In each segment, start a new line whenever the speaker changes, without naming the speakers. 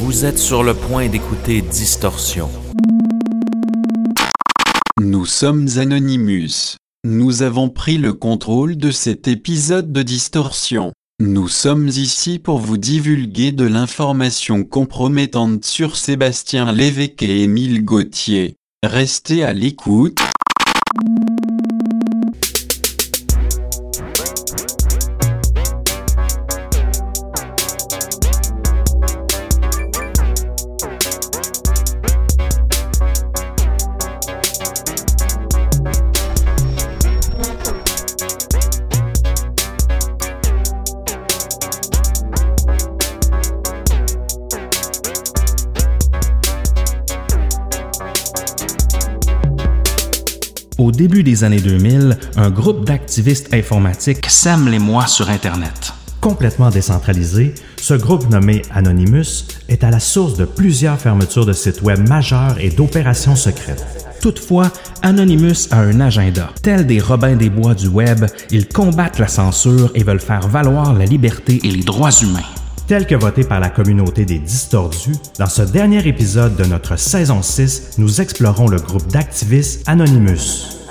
Vous êtes sur le point d'écouter Distorsion.
Nous sommes Anonymous. Nous avons pris le contrôle de cet épisode de Distorsion. Nous sommes ici pour vous divulguer de l'information compromettante sur Sébastien Lévesque et Émile Gauthier. Restez à l'écoute.
Des années 2000, un groupe d'activistes informatiques sème les mois sur Internet.
Complètement décentralisé, ce groupe nommé Anonymous est à la source de plusieurs fermetures de sites web majeurs et d'opérations secrètes.
Toutefois, Anonymous a un agenda. Tels des Robins des Bois du web, ils combattent la censure et veulent faire valoir la liberté et les droits humains.
Tel que voté par la communauté des distordus, dans ce dernier épisode de notre saison 6, nous explorons le groupe d'activistes Anonymous.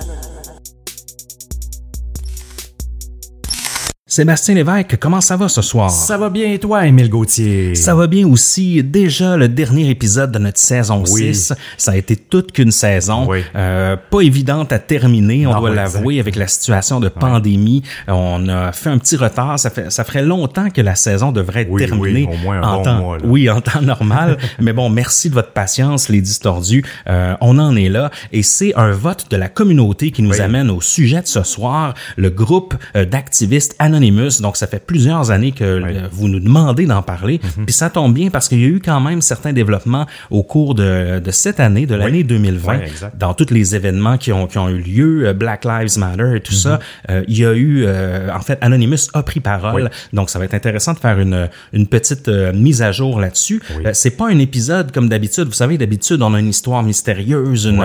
Sébastien Lévesque, comment ça va ce soir?
Ça va bien et toi, Émile Gauthier?
Ça va bien aussi. Déjà le dernier épisode de notre saison
Oui.
6. Ça a été toute qu'une saison.
Oui.
Euh, pas évidente à terminer, on
Non,
doit l'avouer, avec la situation de pandémie. On a fait un petit retard. Ça, fait, ça ferait longtemps que la saison devrait être
Oui,
terminée.
au moins un
en
bon
temps,
mois.
Oui, en temps normal. Mais bon, merci de votre patience, les distordus. Euh, on en est là. Et c'est un vote de la communauté qui nous amène au sujet de ce soir, le groupe euh, d'activistes Anonymous. Donc, ça fait plusieurs années que vous nous demandez d'en parler.
Mhm.
Puis ça tombe bien parce qu'il y a eu quand même certains développements au cours de, de cette année, de l'année 2020,
Oui, exact.
dans tous les événements qui ont, qui ont eu lieu, euh, Black Lives Matter et tout ça. euh, il y a eu, euh, en fait, Anonymous a pris parole.
Mhm.
Donc, ça va être intéressant de faire une, une petite euh, mise à jour là-dessus. C'est pas un épisode comme d'habitude. Vous savez, d'habitude, on a une histoire mystérieuse. Une,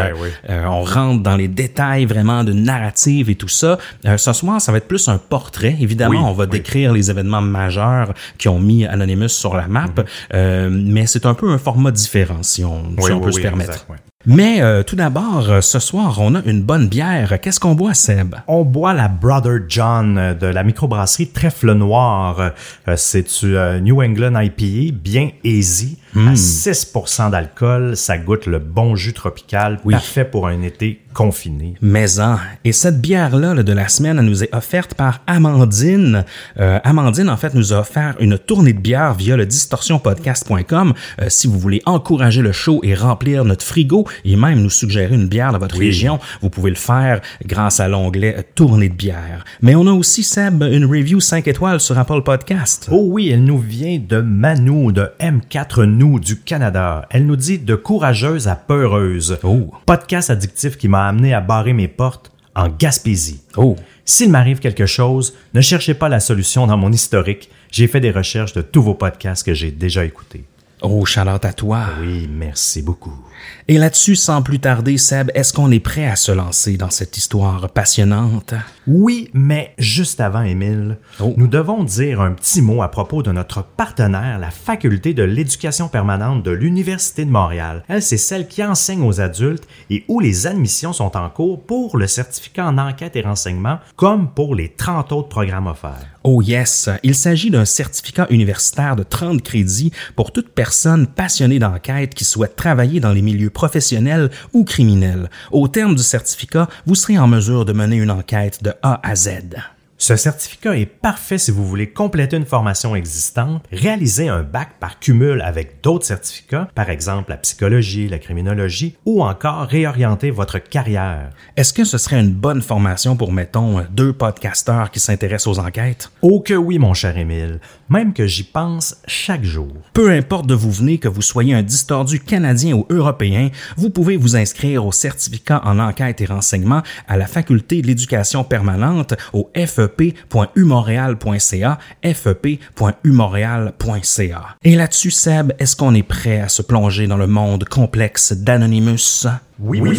on rentre dans les détails vraiment de narrative et tout ça. Ce soir, ça va être plus un portrait. Évidemment,
Oui,
on va
oui.
décrire les événements majeurs qui ont mis Anonymous sur la map,
Mhm.
euh, mais c'est un peu un format différent, si on, si peut se permettre.
exact.
Mais euh, tout d'abord, euh, ce soir, on a une bonne bière. Qu'est-ce qu'on boit, Seb?
On boit la Brother John de la microbrasserie Trèfle Noir. C'est du New England IPA, bien easy,
Hmm.
à 6% d'alcool. Ça goûte le bon jus tropical,
Oui.
parfait pour un été confiné.
Maison. Et cette bière-là là, de la semaine, elle nous est offerte par Amandine. Euh, Amandine, en fait, nous a offert une tournée de bière via le distorsionpodcast.com. Euh, si vous voulez encourager le show et remplir notre frigo et même nous suggérer une bière dans votre région, vous pouvez le faire grâce à l'onglet tournée de bière. Mais on a aussi, Seb, une review 5 étoiles sur Apple Podcast.
Oh oui, elle nous vient de Manu de M4 Nous du Canada. Elle nous dit de courageuse à peureuse.
Oh.
Podcast addictif qui m'a amené à barrer mes portes en Gaspésie.
Oh.
S'il m'arrive quelque chose, ne cherchez pas la solution dans mon historique. J'ai fait des recherches de tous vos podcasts que j'ai déjà écoutés.
Oh, Charlotte à toi.
Oui, merci beaucoup.
Et là-dessus, sans plus tarder, Seb, est-ce qu'on est prêt à se lancer dans cette histoire passionnante?
Oui, mais juste avant, Émile,
Oh.
nous devons dire un petit mot à propos de notre partenaire, la Faculté de l'éducation permanente de l'Université de Montréal. Elle, c'est celle qui enseigne aux adultes et où les admissions sont en cours pour le certificat en enquête et renseignement, comme pour les 30 autres programmes offerts.
Oh yes, il s'agit d'un certificat universitaire de 30 crédits pour toute personne passionnée d'enquête qui souhaite travailler dans les milieux professionnels ou criminels. Au terme du certificat, vous serez en mesure de mener une enquête de A à Z.
Ce certificat est parfait si vous voulez compléter une formation existante, réaliser un bac par cumul avec d'autres certificats, par exemple la psychologie, la criminologie, ou encore réorienter votre carrière.
Est-ce que ce serait une bonne formation pour, mettons, deux podcasteurs qui s'intéressent aux enquêtes?
Oh que oui, mon cher Émile, même que j'y pense chaque jour.
Peu importe d'où vous venez, que vous soyez un distordu canadien ou européen, vous pouvez vous inscrire au certificat en enquête et renseignement à la Faculté de l'éducation permanente au fep.umontréal.ca, fep.umontréal.ca. Et là-dessus, Seb, est-ce qu'on est prêt à se plonger dans le monde complexe d'Anonymous?
Oui, oui.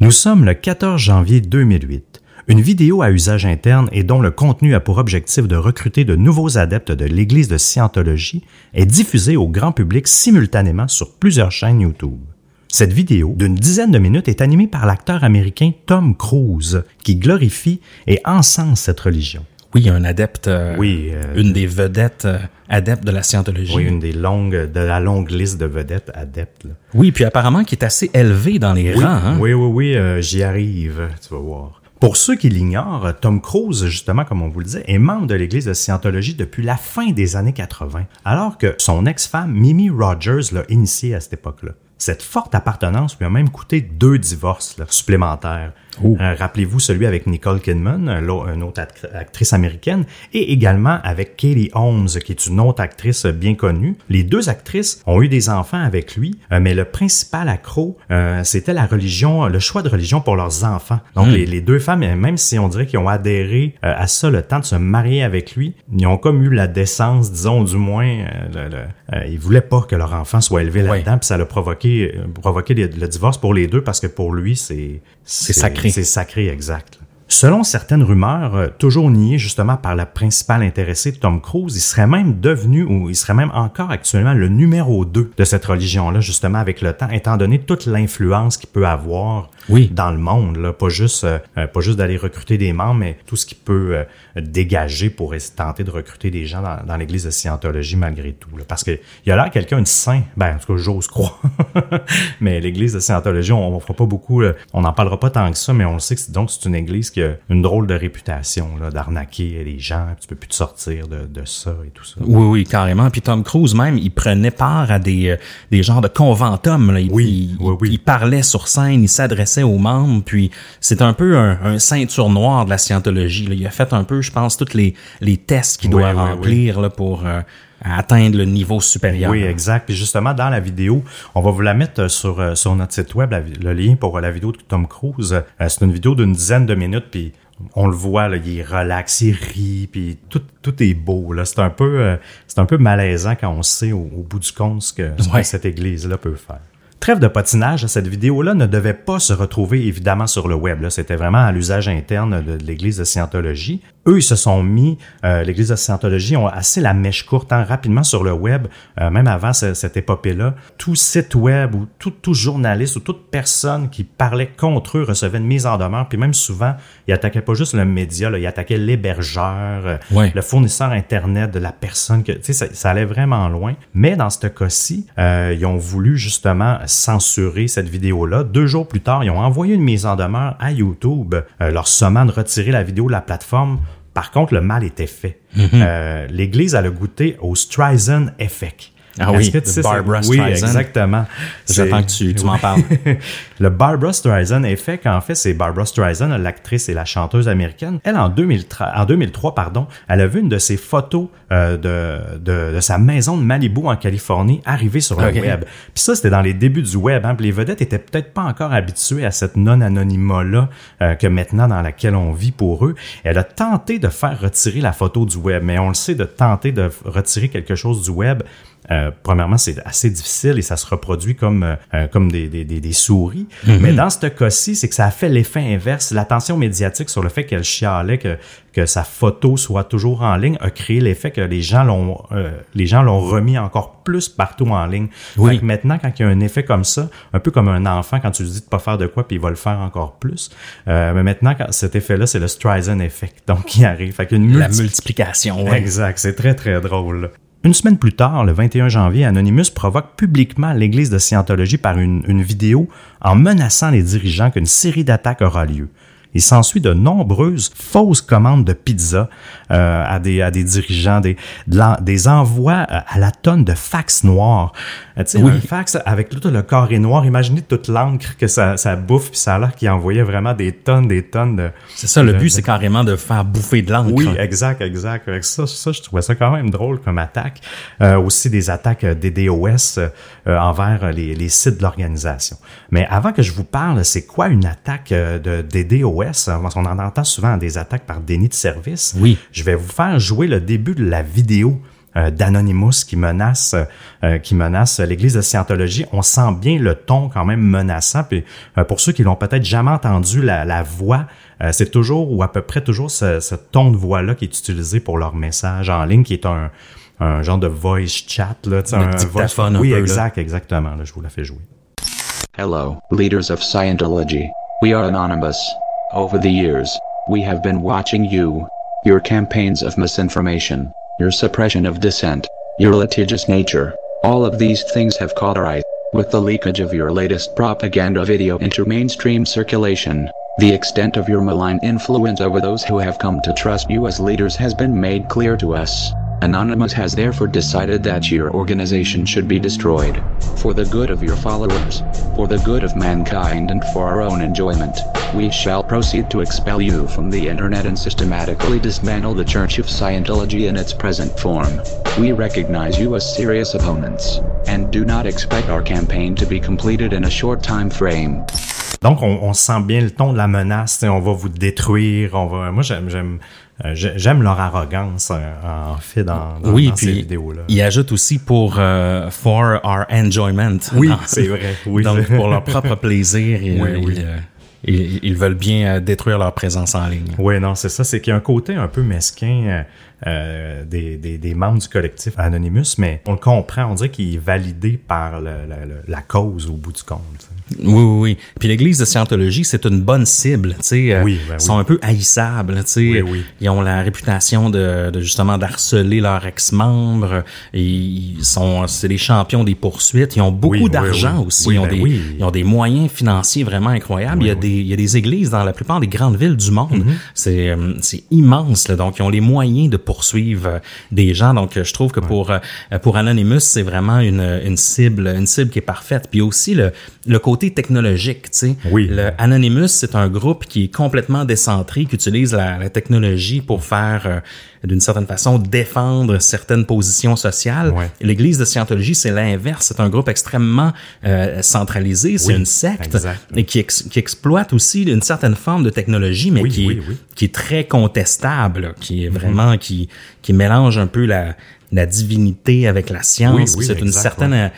Nous sommes le 14 janvier 2008. Une vidéo à usage interne et dont le contenu a pour objectif de recruter de nouveaux adeptes de l'Église de Scientologie est diffusée au grand public simultanément sur plusieurs chaînes YouTube. Cette vidéo, d'une dizaine de minutes, est animée par l'acteur américain Tom Cruise, qui glorifie et encense cette religion.
Oui, un adepte, euh,
Oui, euh,
une des vedettes euh, adeptes de la scientologie.
Oui, une des longues, de la longue liste de vedettes adeptes. là.
Oui, puis apparemment qui est assez élevé dans les
Oui,
rangs. hein.
oui, oui, oui, j'y arrive, tu vas voir. Pour ceux qui l'ignorent, Tom Cruise, justement, comme on vous le disait, est membre de l'Église de Scientologie depuis la fin des années 80, alors que son ex-femme, Mimi Rogers, l'a initié à cette époque-là. Cette forte appartenance lui a même coûté deux divorces supplémentaires.
Oh.
Euh, Rappelez-vous celui avec Nicole Kidman, une autre act- actrice américaine, et également avec Katie Holmes, qui est une autre actrice bien connue. Les deux actrices ont eu des enfants avec lui, euh, mais le principal accro, euh, c'était la religion, le choix de religion pour leurs enfants. Donc les, les deux femmes, même si on dirait qu'ils ont adhéré euh, à ça le temps de se marier avec lui, ils ont comme eu la décence, disons du moins, le- le- ils voulaient pas que leur enfant soit élevé là-dedans, puis ça a provoqué, provoqué le, le divorce pour les deux parce que pour lui c'est
C'est sacré.
C'est sacré, exact. Selon certaines rumeurs, euh, toujours niées justement par la principale intéressée, Tom Cruise, il serait même devenu, ou il serait même encore actuellement le numéro 2 de cette religion-là, justement avec le temps, étant donné toute l'influence qu'il peut avoir
Oui.
dans le monde, là, pas juste, euh, euh, pas juste d'aller recruter des membres, mais tout ce qu'il peut euh, dégager pour essayer de tenter de recruter des gens dans, dans l'Église de Scientologie malgré tout. là. parce que il a l'air quelqu'un de saint, ben en tout cas j'ose croire. mais l'Église de Scientologie, on, fera pas beaucoup, on n'en parlera pas tant que ça, mais on le sait que c'est, donc c'est une Église qui a une drôle de réputation là, d'arnaquer les gens, tu peux plus te sortir de, de ça et tout ça.
Oui, oui, carrément. Puis Tom Cruise même, il prenait part à des, euh, des genres de conventum. Là. Il,
Oui,
il,
oui, oui.
il parlait sur scène, il s'adressait aux membres. Puis c'est un peu un, un ceinture noire de la scientologie. là. Il a fait un peu, je pense, tous les, les tests qu'il doit
oui,
remplir là, pour euh, atteindre le niveau supérieur.
Oui, exact. Puis justement, dans la vidéo, on va vous la mettre euh, sur, euh, sur notre site web, la le lien pour euh, la vidéo de Tom Cruise. C'est une vidéo d'une dizaine de minutes, puis on le voit, là, il est relax, il rit, puis tout, tout est beau. Là. C'est un peu euh, c'est un peu malaisant quand on sait au, au bout du compte ce que, ce que cette église-là peut faire. Trêve de patinage, cette vidéo-là ne devait pas se retrouver évidemment sur le web. là. C'était vraiment à l'usage interne de l'Église de Scientologie. Eux, ils se sont mis, euh, l'Église de Scientologie ont assez la mèche courte hein, rapidement sur le web, euh, même avant ce- cette épopée-là. Tout site web ou tout, tout journaliste ou toute personne qui parlait contre eux recevait une mise en demeure. Puis même souvent, ils attaquaient pas juste le média, là, ils attaquaient l'hébergeur, euh,
Ouais.
le fournisseur Internet de la personne. que Tu sais, ça, ça allait vraiment loin. Mais dans ce cas-ci, euh, ils ont voulu justement censurer cette vidéo-là. Deux jours plus tard, ils ont envoyé une mise en demeure à YouTube, euh, leur sommant de retirer la vidéo de la plateforme. Par contre, le mal était fait.
Mhm.
Euh, L'Église, a goûté au Streisand Effect.
Ah oui,
que tu sais,
Barbra
c'est- Oui,
Streisand.
exactement.
J'attends que tu, tu m'en parles.
le Barbara Streisand effet, qu'en fait, c'est Barbara Streisand, l'actrice et la chanteuse américaine. Elle, en, 2003, en 2003, pardon, elle a vu une de ses photos euh, de, de, de sa maison de Malibu en Californie arriver sur le web. Puis ça, c'était dans les débuts du web. Hein, puis les vedettes étaient peut-être pas encore habituées à cette non-anonymat-là euh, que maintenant dans laquelle on vit pour eux. Elle a tenté de faire retirer la photo du web, mais on le sait, de tenter de retirer quelque chose du web, euh, premièrement, c'est assez difficile et ça se reproduit comme, euh, euh, comme des, des, des, des souris. Mais dans ce cas-ci, c'est que ça a fait l'effet inverse. L'attention médiatique sur le fait qu'elle chialait que, que sa photo soit toujours en ligne a créé l'effet que les gens l'ont euh, les gens l'ont remis encore plus partout en ligne.
Oui.
Fait que maintenant, quand il y a un effet comme ça, un peu comme un enfant, quand tu lui dis de pas faire de quoi, puis il va le faire encore plus. Euh, mais maintenant, quand cet effet-là, c'est le Streisand effect. Donc, qui arrive. Fait qu'une
La
multi-
multiplication. ouais.
Exact, c'est très très drôle. Une semaine plus tard, le 21 janvier, Anonymous provoque publiquement l'Église de Scientologie par une, vidéo en menaçant les dirigeants qu'une série d'attaques aura lieu. Il s'ensuit de nombreuses fausses commandes de pizza euh, à, des, à des dirigeants, des, de des envois euh, à la tonne de fax noirs. Euh, tu sais,
Oui.
un fax avec tout le carré noir, imaginez toute l'encre que ça, ça bouffe, puis ça a l'air qu'il envoyait vraiment des tonnes, des tonnes de...
C'est ça, le
de-
but,
de-
c'est carrément de faire bouffer de l'encre.
oui, exact, exact. Que Ça, ça, je trouvais ça quand même drôle comme attaque. Euh, aussi des attaques euh, des DOS envers les, les sites de l'organisation. Mais avant que je vous parle, c'est quoi une attaque de, des DOS? Euh, Parce qu'on en entend souvent des attaques par déni de service.
Oui.
Je vais vous faire jouer le début de la vidéo euh, d'Anonymous qui menace euh, qui menace l'Église de Scientologie. On sent bien le ton quand même menaçant. Puis pour ceux qui l'ont peut-être jamais entendu, la, la voix, c'est toujours ou à peu près toujours ce, ce ton de voix-là qui est utilisé pour leur message en ligne, qui est un, un genre de voice chat là,
un, un voice...
oui,
peu,
exact, là. exactement. Là, je vous la fais jouer.
Hello, leaders of Scientology. We are anonymous. Over the years, we have been watching you, your campaigns of misinformation, your suppression of dissent, your litigious nature. All of these things have caught our eye. With the leakage of your latest propaganda video into mainstream circulation, the extent of your malign influence over those who have come to trust you as leaders has been made clear to us. Anonymous has therefore decided that your organization should be destroyed. For the good of your followers, for the good of mankind and for our own enjoyment, we shall proceed to expel you from the internet and systematically dismantle the Church of Scientology in its present form. We recognize you as serious opponents, and do not expect our campaign to be completed in a short time frame.
Donc, on, on sent bien le ton de la menace. On va vous détruire. On va. Moi, j'aime, j'aime, euh, j'aime leur arrogance euh, en fait dans, dans,
oui,
dans
puis
ces vidéos-là.
Il ajoute aussi pour euh, for our enjoyment.
Oui, c'est vrai. Oui,
Donc pour leur propre plaisir, ils,
Oui, oui.
ils, euh, ils- ils veulent bien détruire leur présence en ligne.
Oui, non, c'est ça. C'est qu'il y a un côté un peu mesquin euh, des, des, des membres du collectif Anonymous, mais on le comprend. On dirait qu'il est validé par le- le- le- la cause au bout du compte.
Oui, oui, oui. Puis l'Église de Scientologie, c'est une bonne cible. Tu sais, euh,
Oui, ben
ils sont
oui.
un peu haïssables. Tu sais,
Oui, oui.
ils ont la réputation de, de justement d'harceler leurs ex-membres. Ils sont, c'est les champions des poursuites. Ils ont beaucoup
Oui, oui,
d'argent
oui.
aussi.
Oui,
ils, ont
ben
des,
oui.
ils ont des moyens financiers vraiment incroyables.
Oui,
il y a
oui.
des, il y a des églises dans la plupart des grandes villes du monde. C'est, euh, c'est immense. Là. Donc, ils ont les moyens de poursuivre euh, des gens. Donc, euh, je trouve que pour euh, pour Anonymous, c'est vraiment une, une cible, une cible qui est parfaite. Puis aussi le le côté technologique. Tu sais,
Oui.
Le Anonymous, c'est un groupe qui est complètement décentré, qui utilise la, la technologie pour faire, euh, d'une certaine façon, défendre certaines positions sociales.
Ouais.
L'Église de Scientologie, c'est l'inverse. C'est un groupe extrêmement euh, centralisé. C'est
Oui,
une secte et qui, ex- qui exploite aussi une certaine forme de technologie, mais
Oui,
qui,
oui,
est, qui est très contestable, qui est vraiment qui qui mélange un peu la la divinité avec la science.
Oui,
puis
oui,
c'est une certaine, euh,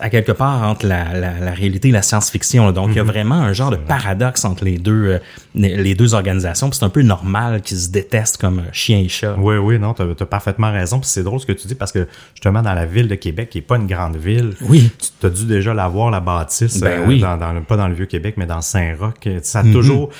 à quelque part entre la, la, la réalité et la science-fiction. Donc, il y a vraiment un genre de paradoxe entre les deux, euh, les deux organisations. C'est un peu normal qu'ils se détestent comme euh, chien et chat.
Oui, oui, non, t'as as parfaitement raison. Puis c'est drôle ce que tu dis parce que justement dans la ville de Québec, qui est pas une grande ville,
Oui.
tu as dû déjà la voir la bâtisse,
Ben oui.
dans, pas dans le vieux Québec, mais dans Saint-Roch. Ça a toujours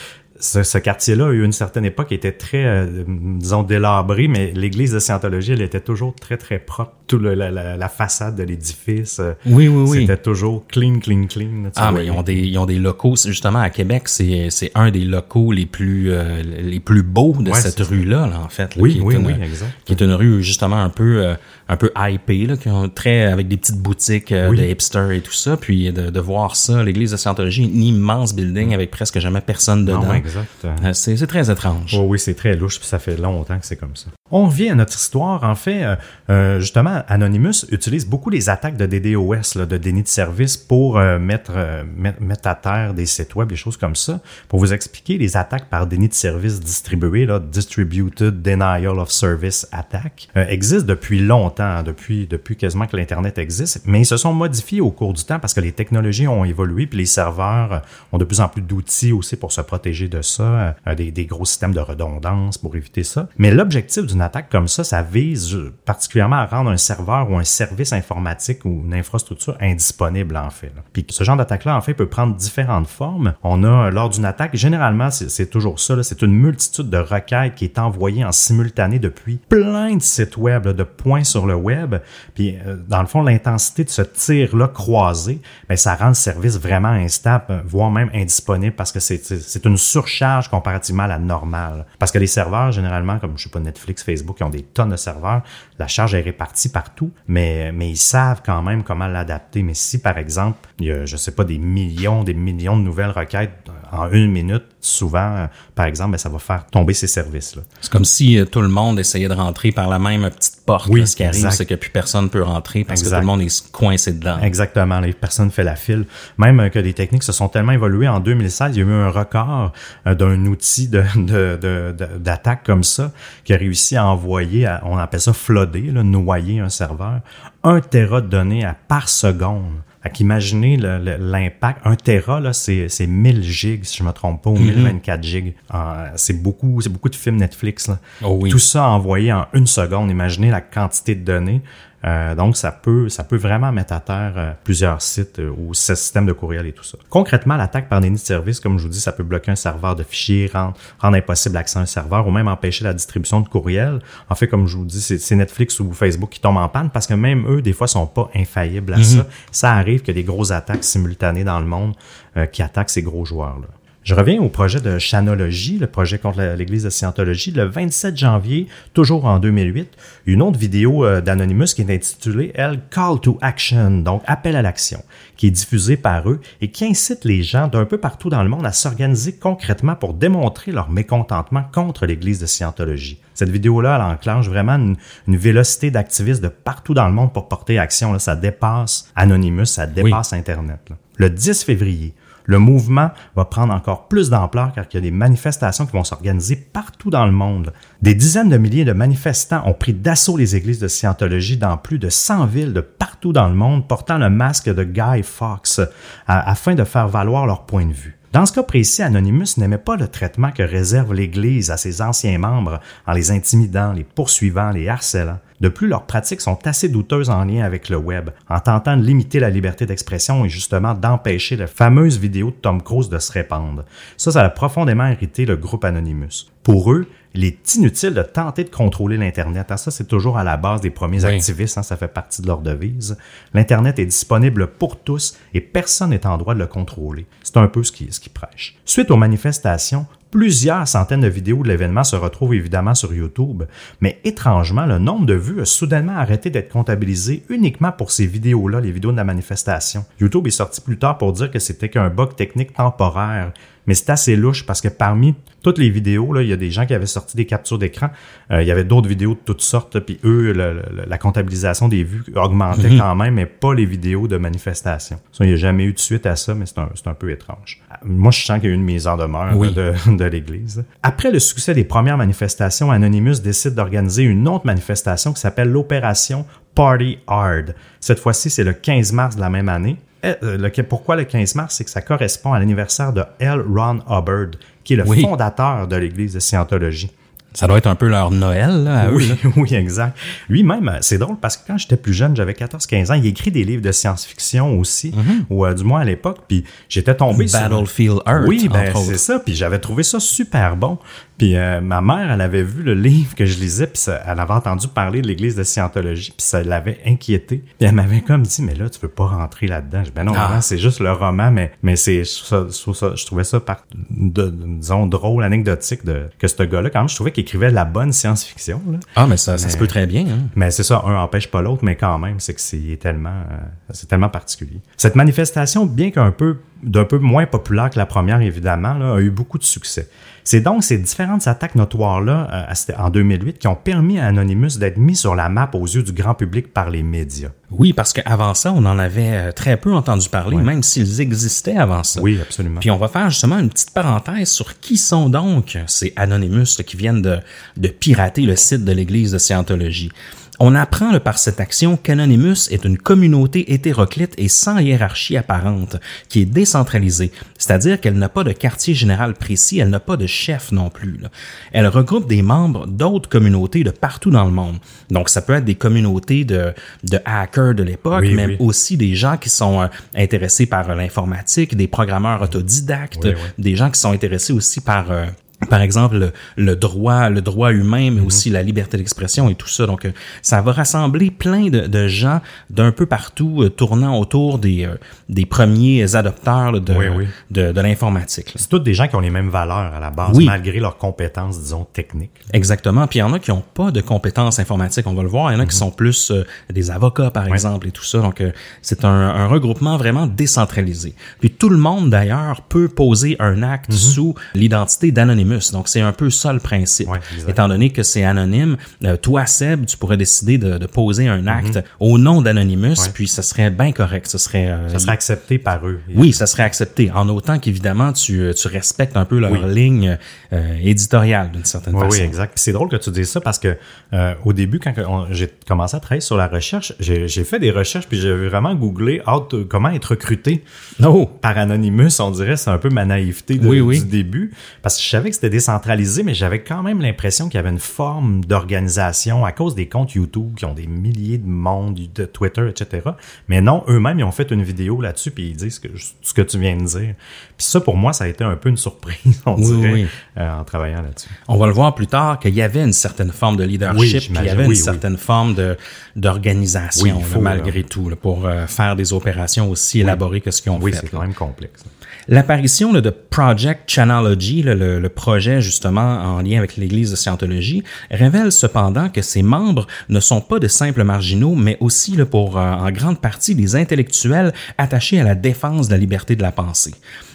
ce, quartier-là eu une certaine époque était très, euh, disons, délabré, mais l'église de Scientologie, elle était toujours très, très propre. Tout le, la, la, la façade de l'édifice, euh,
Oui, oui, oui.
c'était toujours clean, clean, clean.
Ah, mais ils ont des, ils ont des locaux. Justement, à Québec, c'est, c'est un des locaux les plus, euh, les plus beaux de
Ouais,
cette rue-là, là, en fait. là,
Oui,
qui est
oui,
une-
oui, exact.
Qui est une rue, justement, un peu, euh, un peu hypée, là, qui ont très, avec des petites boutiques euh,
Oui.
de hipsters et tout ça. Puis de, de voir ça, l'église de Scientologie, un immense building avec presque jamais personne dedans.
Non, exact.
C'est, c'est très étrange.
Oh oui, c'est très louche, puis ça fait longtemps que c'est comme ça. On revient à notre histoire. En fait, euh, Anonymous utilise beaucoup les attaques de DDoS, de déni de service, pour euh, mettre, euh, mettre, à terre des sites web, des choses comme ça. Pour vous expliquer, les attaques par déni de service distribué, là, Distributed Denial of Service Attack, euh, existent depuis longtemps, hein, depuis, depuis quasiment que l'Internet existe, mais ils se sont modifiés au cours du temps parce que les technologies ont évolué, puis les serveurs euh, ont de plus en plus d'outils aussi pour se protéger de ça, euh, des, des gros systèmes de redondance pour éviter ça. Mais l'objectif d'une attaque comme ça, ça vise particulièrement à rendre un serveur ou un service informatique ou une infrastructure indisponible en fait. Puis ce genre d'attaque-là, en fait, peut prendre différentes formes. On a, lors d'une attaque, généralement, c'est toujours ça, c'est une multitude de requêtes qui est envoyée en simultané depuis plein de sites web, de points sur le web. Puis, euh, dans le fond, l'intensité de ce tir-là croisé, ben, ça rend le service vraiment instable, euh, voire même indisponible parce que c'est une surcharge comparativement à la normale. Parce que les serveurs, généralement, comme je sais pas, Netflix, Facebook, ils ont des tonnes de serveurs, la charge est répartie partout, mais, mais ils savent quand même comment l'adapter. Mais si, par exemple, il y a, je sais pas, des millions, des millions de nouvelles requêtes en une minute, souvent, par exemple, ben, ça va faire tomber ces services-là.
C'est comme si euh, tout le monde essayait de rentrer par la même petite porte.
Oui,
là, ce qui arrive, c'est que plus personne peut rentrer parce que tout le monde est coincé dedans.
Exactement, les personnes fait la file. Même euh, que des techniques se sont tellement évoluées. En 2016, il y a eu un record euh, d'un outil de, de, de- de- d'attaque comme ça qui a réussi à envoyer, à- on appelle ça flooder, là, noyer un serveur, un téra de données à par seconde. Fait qu'imaginez l'impact. Un téra, là, c'est, c'est 1000 gigs, si je me trompe pas, ou 1024 gigs. Euh, c'est beaucoup, c'est beaucoup de films Netflix, là.
Oh oui.
Tout ça envoyé en une seconde. Imaginez la quantité de données. Euh, donc, ça peut, ça peut vraiment mettre à terre euh, plusieurs sites euh, ou ce système de courriel et tout ça. Concrètement, l'attaque par déni de service, comme je vous dis, ça peut bloquer un serveur de fichiers, rendre, rendre impossible l'accès à un serveur ou même empêcher la distribution de courriel. En fait, comme je vous dis, c'est Netflix ou Facebook qui tombent en panne parce que même eux, des fois, sont pas infaillibles à ça. Ça arrive que des grosses attaques simultanées dans le monde euh, qui attaquent ces gros joueurs-là. Je reviens au projet de Chanologie, le projet contre l'Église de Scientologie. Le 27 janvier, toujours en 2008, une autre vidéo euh, d'Anonymous qui est intitulée, elle, Call to Action, donc appel à l'action, qui est diffusée par eux et qui incite les gens d'un peu partout dans le monde à s'organiser concrètement pour démontrer leur mécontentement contre l'Église de Scientologie. Cette vidéo-là, elle enclenche vraiment une, une vélocité d'activistes de partout dans le monde pour porter action. Là. Ça dépasse Anonymous, ça dépasse Internet. là. Le 10 février, le mouvement va prendre encore plus d'ampleur car il y a des manifestations qui vont s'organiser partout dans le monde. Des dizaines de milliers de manifestants ont pris d'assaut les églises de Scientologie dans plus de 100 villes de partout dans le monde portant le masque de Guy Fawkes afin de faire valoir leur point de vue. Dans ce cas précis, Anonymous n'aimait pas le traitement que réserve l'Église à ses anciens membres en les intimidant, les poursuivant, les harcelant. De plus, leurs pratiques sont assez douteuses en lien avec le web, en tentant de limiter la liberté d'expression et justement d'empêcher la fameuse vidéo de Tom Cruise de se répandre. Ça, ça a profondément irrité le groupe Anonymous. Pour eux, il est inutile de tenter de contrôler l'Internet. hein. Ça, c'est toujours à la base des premiers
Oui.
activistes, hein, ça fait partie de leur devise. L'Internet est disponible pour tous et personne n'est en droit de le contrôler. C'est un peu ce qui, ce qui prêche. Suite aux manifestations, plusieurs centaines de vidéos de l'événement se retrouvent évidemment sur YouTube, mais étrangement, le nombre de vues a soudainement arrêté d'être comptabilisé uniquement pour ces vidéos-là, les vidéos de la manifestation. YouTube est sorti plus tard pour dire que c'était qu'un bug technique temporaire, mais c'est assez louche parce que parmi toutes les vidéos, là, il y a des gens qui avaient sorti des captures d'écran. Euh, il y avait d'autres vidéos de toutes sortes, puis eux, le- le- la comptabilisation des vues augmentait quand même, mais pas les vidéos de manifestation. Ça, il n'y a jamais eu de suite à ça, mais c'est un, c'est un peu étrange. Moi, je sens qu'il y a eu une mise en demeure
Oui.
de, de l'Église. Après le succès des premières manifestations, Anonymous décide d'organiser une autre manifestation qui s'appelle l'opération Party Hard. Cette fois-ci, c'est le 15 mars de la même année. Eh, euh, le- pourquoi le 15 mars? C'est que ça correspond à l'anniversaire de L. Ron Hubbard, qui est le
Oui.
fondateur de l'Église de Scientologie.
Ça doit être un peu leur Noël, là, à eux,
Oui,
là.
oui, exact. Lui-même, euh, c'est drôle parce que quand j'étais plus jeune, j'avais 14-15 ans, il écrit des livres de science-fiction aussi, ou euh, du moins à l'époque, puis j'étais tombé sur...
Battlefield Earth,
Oui, ben, c'est ça, puis j'avais trouvé ça super bon. Puis euh, ma mère, elle avait vu le livre que je lisais, puis ça- elle avait entendu parler de l'église de Scientologie, puis ça l'avait inquiété. Puis elle m'avait comme dit, mais là, tu veux pas rentrer là-dedans. Je dis, ben non,
Ah.
non, c'est juste le roman, mais, mais c'est, je, trouvais ça, par, de, disons, drôle, anecdotique, de, que ce gars-là, quand même, je trouvais qu'il écrivait la bonne science-fiction.
Ah, mais ça, ça se peut très bien. Hein.
Mais c'est ça, un empêche pas l'autre, mais quand même, c'est que c'est tellement, euh, c'est tellement particulier. Cette manifestation, bien qu'un peu, d'un peu moins populaire que la première, évidemment, là, a eu beaucoup de succès. C'est donc ces différentes attaques notoires-là, euh, en 2008, qui ont permis à Anonymous d'être mis sur la map aux yeux du grand public par les médias.
Oui, parce qu'avant ça, on en avait euh, très peu entendu parler, même s'ils existaient avant ça.
Oui, absolument.
Puis on va faire justement une petite parenthèse sur qui sont donc ces Anonymous là, qui viennent de, de pirater le site de l'Église de Scientologie. On apprend là, par cette action qu'Anonymous est une communauté hétéroclite et sans hiérarchie apparente, qui est décentralisée, c'est-à-dire qu'elle n'a pas de quartier général précis, elle n'a pas de chef non plus. là. Elle regroupe des membres d'autres communautés de partout dans le monde. Donc ça peut être des communautés de, de hackers de l'époque,
Oui,
mais
oui.
aussi des gens qui sont euh, intéressés par euh, l'informatique, des programmeurs autodidactes,
Oui,
des gens qui sont intéressés aussi par euh, par exemple le, le droit le droit humain mais
Mhm.
aussi la liberté d'expression et tout ça donc euh, ça va rassembler plein de, de gens d'un peu partout euh, tournant autour des euh, des premiers adopteurs là, de,
Oui, oui.
de de l'informatique.
C'est toutes des gens qui ont les mêmes valeurs à la base,
Oui.
malgré leurs compétences, disons, techniques.
Exactement. Puis il y en a qui ont pas de compétences informatiques, on va le voir. Il y en a qui sont plus euh, des avocats, par exemple, et tout ça. Donc, euh, c'est un, un regroupement vraiment décentralisé. Puis tout le monde, d'ailleurs, peut poser un acte sous l'identité d'Anonymous. Anonymous. Donc, c'est un peu ça le principe.
Ouais.
Étant donné que c'est anonyme, euh, toi, Seb, tu pourrais décider de, de poser un acte
Mhm.
au nom d'Anonymous, puis ça serait bien correct. Ce serait, euh,
Ça serait accepté par eux.
oui, ça serait accepté, en autant qu'évidemment, tu, euh, tu respectes un peu leur
Oui.
ligne euh, éditoriale, d'une certaine façon.
oui, exact. C'est drôle que tu dises ça parce que euh, au début, quand on- j'ai commencé à travailler sur la recherche, j'ai fait des recherches puis j'ai vraiment googlé how to- comment être recruté
Oh!
par Anonymous. On dirait c'est un peu ma naïveté de-
Oui, oui.
du début parce que je savais que c'était décentralisé, mais j'avais quand même l'impression qu'il y avait une forme d'organisation à cause des comptes YouTube qui ont des milliers de monde, de Twitter, etc. Mais non, eux-mêmes, ils ont fait une vidéo là-dessus puis ils disent que, ce que tu viens de dire. Puis ça, pour moi, ça a été un peu une surprise, on
Oui,
dirait,
oui.
euh, en travaillant là-dessus.
On va le voir plus tard qu'il y avait une certaine forme de
Oui,
leadership, puis il y avait
Oui,
une
oui.
certaine forme de d'organisation
Oui,
là, malgré
là.
tout là, pour euh, faire des opérations aussi élaborées que ce qu'ils ont
Oui,
fait.
c'est
là.
quand même complexe.
L'apparition de Project Channelology, là, le, projet justement en lien avec l'Église de Scientologie, révèle cependant que ses membres ne sont pas de simples marginaux, mais aussi pour euh, en grande partie des intellectuels attachés à la défense de la liberté de la pensée.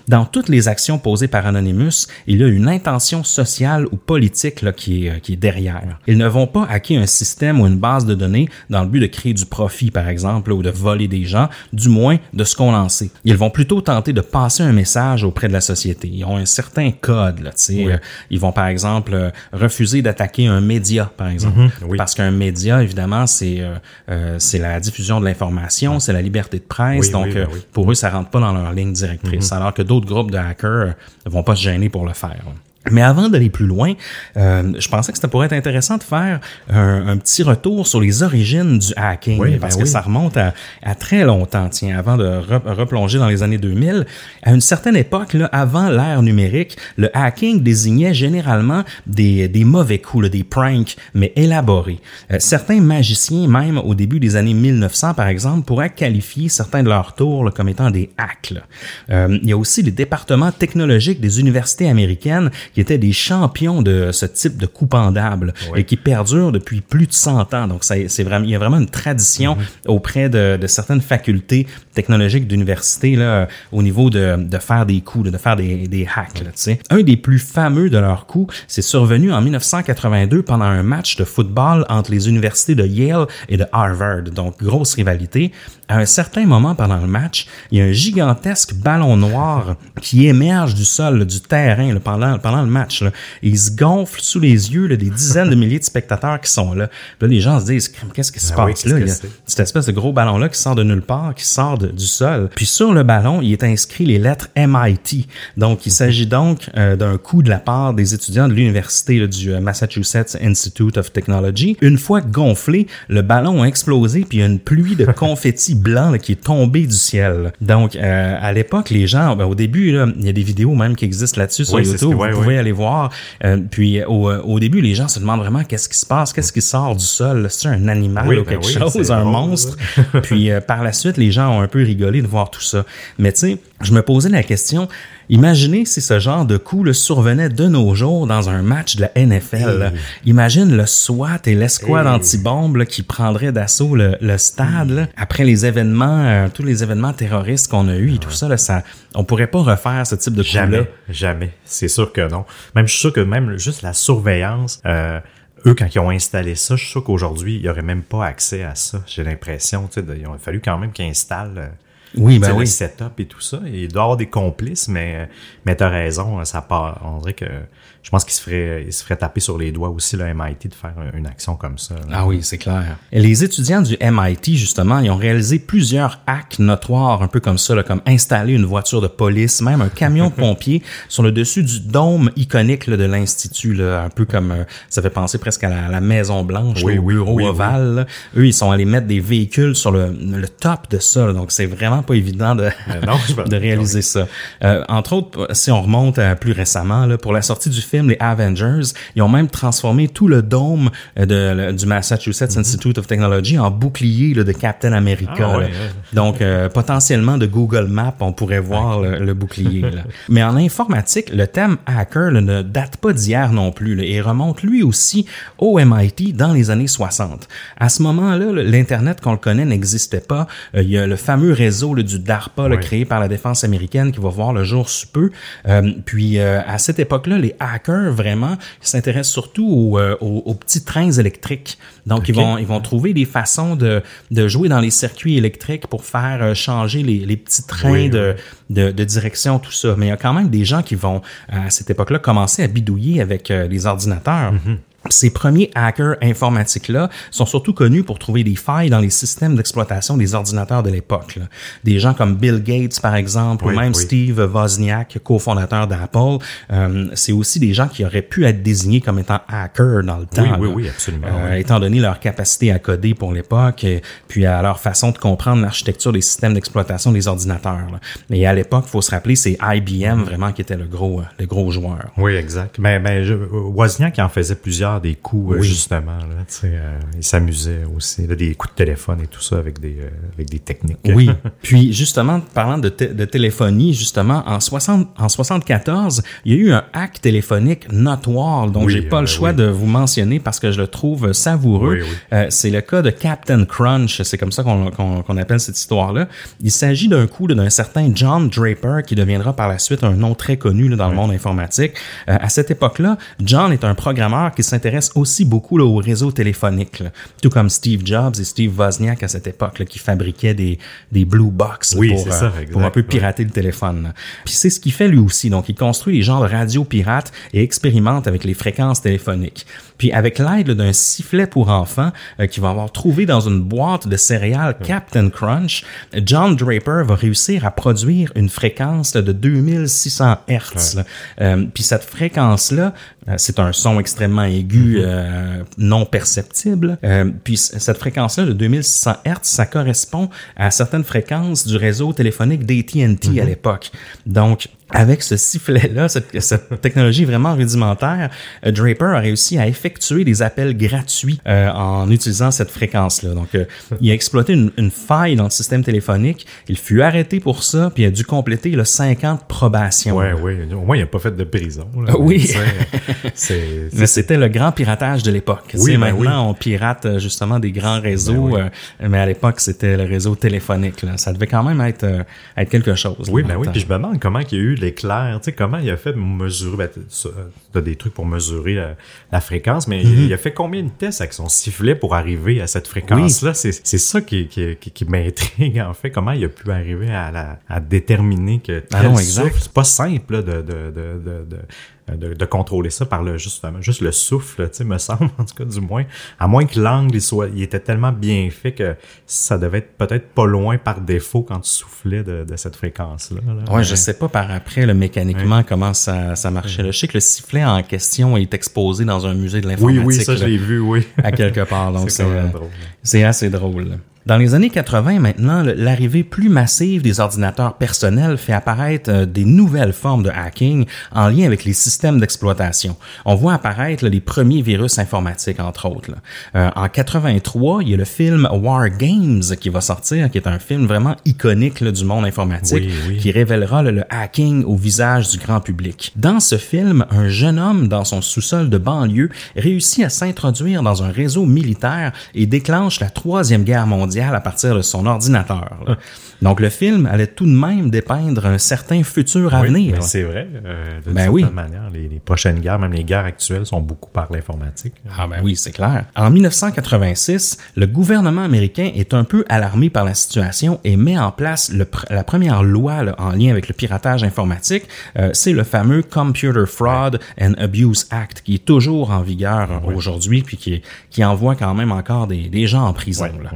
Dans toutes les actions posées par Anonymous, il y a une intention sociale ou politique là, qui, est, euh, qui est derrière. Ils ne vont pas hacker un système ou une base de données dans le but de créer du profit, par exemple, ou de voler des gens, du moins de ce qu'on en sait. Ils vont plutôt tenter de passer un message auprès de la société. Ils ont un certain code. Là, sais. Euh, Ils vont, par exemple, euh, refuser d'attaquer un média, par exemple.
Mhm, oui.
Parce qu'un média, évidemment, c'est euh, c'est la diffusion de l'information, c'est la liberté de presse.
Oui,
donc,
oui, ben oui.
pour eux, ça rentre pas dans leur ligne directrice, alors que d'autres groupes de hackers euh, vont pas se gêner pour le faire. Mais avant d'aller plus loin, euh, je pensais que ça pourrait être intéressant de faire un, un petit retour sur les origines du hacking,
Oui,
parce
ben
que
oui.
ça remonte à, à très longtemps, tiens, avant de re- replonger dans les années 2000. À une certaine époque, là, avant l'ère numérique, le hacking désignait généralement des, des mauvais coups, là, des pranks, mais élaborés. Euh, certains magiciens, même au début des années 1900, par exemple, pourraient qualifier certains de leurs tours là, comme étant des hacks. là. Euh, il y a aussi les départements technologiques des universités américaines qui étaient des champions de ce type de coup pendable
Oui.
et qui perdurent depuis plus de 100 ans. Donc, c'est vraiment, il y a vraiment une tradition auprès de, de certaines facultés technologiques d'université là, au niveau de, de faire des coups, de faire des, des hacks. Là, tu sais. Un des plus fameux de leurs coups, c'est survenu en 1982 pendant un match de football entre les universités de Yale et de Harvard. Donc, grosse rivalité. À un certain moment pendant le match, il y a un gigantesque ballon noir qui émerge du sol, du terrain là, pendant, pendant le match. Là. Et il se gonfle sous les yeux là, des dizaines de milliers de spectateurs qui sont là. Puis là, les gens se disent, qu'est-ce qui se
Ah
passe là? Il y a cette espèce de gros ballon-là qui sort de nulle part, qui sort de- du sol. Puis sur le ballon, il est inscrit les lettres MIT. Donc, il s'agit donc euh, d'un coup de la part des étudiants de l'université là, du euh, Massachusetts Institute of Technology. Une fois gonflé, le ballon a explosé, puis il y a une pluie de confettis blanc là, qui est tombée du ciel. Donc, euh, à l'époque, les gens, ben, au début, là, il y a des vidéos même qui existent là-dessus sur
Oui, c'est
YouTube.
ouais,
vous pouvez
ouais.
aller voir. Euh, puis au, au début, les gens se demandent vraiment qu'est-ce qui se passe, qu'est-ce qui sort du sol? C'est un animal
Oui,
ou
ben
quelque
oui,
chose,
c'est
un monstre? puis euh, par la suite, les gens ont un peu rigolé de voir tout ça. Mais tu sais, je me posais la question. Imaginez si ce genre de coup le survenait de nos jours dans un match de la NFL. là. Imagine le SWAT et l'escouade
Hey.
anti-bombe qui prendrait d'assaut le, le stade là. après les événements, euh, tous les événements terroristes qu'on a eu et tout ça. Là, ça on pourrait pas refaire ce type de coup-là.
Jamais, jamais. C'est sûr que non. Même, je suis sûr que même juste la surveillance, euh, eux, quand ils ont installé ça, je suis sûr qu'aujourd'hui, ils n'auraient même pas accès à ça. J'ai l'impression, tu sais, de- il a fallu quand même qu'ils installent euh,
Oui, ben
sais, le
oui.
setup et tout ça. Il doit y avoir des complices, mais, mais t'as raison, ça part. On dirait que je pense qu'il se ferait, il se ferait taper sur les doigts aussi, le MIT, de faire une action comme ça. là.
Ah oui, c'est clair. Et les étudiants du MIT, justement, ils ont réalisé plusieurs hacks notoires, un peu comme ça, là, comme installer une voiture de police, même un camion de pompiers sur le dessus du dôme iconique là, de l'Institut, là, un peu comme, euh, ça fait penser presque à la, la Maison Blanche,
Oui,
là, au
oui,
bureau
oui,
ovale. là. Eux, ils sont allés mettre des véhicules sur le, le top de ça, là. donc c'est vraiment pas évident de,
Euh, non,
de réaliser ça. Euh, entre autres, si on remonte à plus récemment, là, pour la sortie du film Les Avengers, ils ont même transformé tout le dôme euh, de, du Massachusetts Institute of Technology en bouclier là, de Captain America.
Ah ouais, ouais.
Donc, euh, potentiellement de Google Maps, on pourrait voir le, le bouclier. là. Mais en informatique, le thème hacker là, ne date pas d'hier non plus là, et remonte lui aussi au MIT dans les années 60. À ce moment-là, là, l'Internet qu'on le connaît n'existait pas. Euh, il y a le fameux réseau là, du DARPA créé par la défense américaine qui va voir le jour sous peu. Euh, puis euh, à cette époque-là, les hackers vraiment s'intéressent surtout aux, euh, aux- aux petits trains électriques. Donc ils vont ils vont trouver des façons de, de jouer dans les circuits électriques pour faire euh, changer les, les petits trains
Oui,
de, de, de direction, tout ça. Mais il y a quand même des gens qui vont à cette époque-là commencer à bidouiller avec euh, les ordinateurs. Ces premiers hackers informatiques-là sont surtout connus pour trouver des failles dans les systèmes d'exploitation des ordinateurs de l'époque. Des gens comme Bill Gates, par exemple,
Oui,
ou même
oui.
Steve Wozniak, cofondateur d'Apple. Euh, c'est aussi des gens qui auraient pu être désignés comme étant hackers dans le temps.
Oui, oui, oui, absolument,
Euh. Étant donné leur capacité à coder pour l'époque, puis à leur façon de comprendre l'architecture des systèmes d'exploitation des ordinateurs. là. Et à l'époque, faut se rappeler, c'est IBM vraiment qui était le gros, le gros joueur.
Oui, exact. Mais, mais je, Wozniak en faisait plusieurs des coups, euh,
Oui.
justement. Là, euh, il s'amusait aussi. là, des coups de téléphone et tout ça avec des, euh, avec des techniques.
Oui. Puis justement, parlant de, de téléphonie, justement, en, 60, en 74, il y a eu un hack téléphonique notoire dont
Oui,
j'ai pas
euh,
le choix
oui.
de vous mentionner parce que je le trouve savoureux. Euh, c'est le cas de Captain Crunch, c'est comme ça qu'on qu'on appelle cette histoire-là. Il s'agit d'un coup d'un certain John Draper qui deviendra par la suite un nom très connu là, dans le monde informatique. Euh, à cette époque-là, John est un programmeur qui s'intéresse aussi beaucoup là, au réseau téléphonique, là. tout comme Steve Jobs et Steve Wozniak à cette époque, là, qui fabriquaient des, des blue box
Oui,
pour, euh,
ça, exact,
pour un peu
ouais.
pirater le téléphone. là. Puis c'est ce qu'il fait lui aussi. Donc, il construit les genres de radios pirates et expérimente avec les fréquences téléphoniques. Puis avec l'aide d'un sifflet pour enfants euh, qu'il va avoir trouvé dans une boîte de céréales Captain Crunch, John Draper va réussir à produire une fréquence là, de 2600 Hertz. là. Euh, puis cette fréquence-là, euh, c'est un son extrêmement aigu, euh, non perceptible. Euh, puis cette fréquence-là de 2600 Hertz, ça correspond à certaines fréquences du réseau téléphonique d'AT&T à l'époque. Donc, avec ce sifflet-là, cette, cette technologie vraiment rudimentaire, euh, Draper a réussi à effectuer des appels gratuits euh, en utilisant cette fréquence-là. Donc, euh, il a exploité une, une faille dans le système téléphonique. Il fut arrêté pour ça, puis il a dû compléter le 50 probation.
Ouais, oui. Au moins, il n'a pas fait de prison. là.
Oui.
Tu sais, C'est.
Mais c'était le grand piratage de l'époque. Tu
Oui,
sais,
ben
maintenant, on pirate euh, justement des grands réseaux,
Ben
euh, mais à l'époque, c'était le réseau téléphonique. Là. Ça devait quand même être, euh, être quelque chose.
Oui, ben oui. Puis je me demande comment il y a eu l'éclair. Tu sais, comment il a fait mesurer? Ben, tu as des trucs pour mesurer la, la fréquence, mais
Mm-hmm.
il a fait combien de tests avec son sifflet pour arriver à cette fréquence-là? C'est C'est ça qui, qui, qui, qui m'intrigue, en fait. Comment il a pu arriver à, la, à déterminer que
Ah non, exact.
c'est pas simple là, de, de, de, de, de de, contrôler ça par le justement juste le souffle, tu sais, me semble en tout cas du moins, à moins que l'angle il soit, il était tellement bien fait que ça devait être peut-être pas loin par défaut quand tu soufflais de, de cette fréquence là. là.
Ouais, je sais pas par après le mécaniquement comment ça, ça marchait. Je sais que le sifflet en question est exposé dans un musée de
Oui,
l'informatique.
oui, ça je l'ai vu, oui.
à quelque part. Donc euh,
drôle.
c'est assez drôle. Dans les années 80 maintenant, l'arrivée plus massive des ordinateurs personnels fait apparaître euh, des nouvelles formes de hacking en lien avec les systèmes d'exploitation. On voit apparaître les premiers virus informatiques, entre autres. Euh, en 83, il y a le film War Games qui va sortir, qui est un film vraiment iconique du monde informatique,
Oui, oui.
qui révélera le hacking au visage du grand public. Dans ce film, un jeune homme dans son sous-sol de banlieue réussit à s'introduire dans un réseau militaire et déclenche la troisième guerre mondiale à partir de son ordinateur. là. Donc le film allait tout de même dépeindre un certain futur à
Oui,
venir.
c'est vrai. Euh, de
Ben
certaine
oui.
manière, les, les prochaines guerres, même les guerres actuelles, sont beaucoup par l'informatique.
Ah ben oui, c'est clair. En 1986, le gouvernement américain est un peu alarmé par la situation et met en place le la première loi là, en lien avec le piratage informatique. Euh, c'est le fameux Computer Fraud and Abuse Act qui est toujours en vigueur euh, aujourd'hui puis qui, qui envoie quand même encore des, des gens en prison. Là.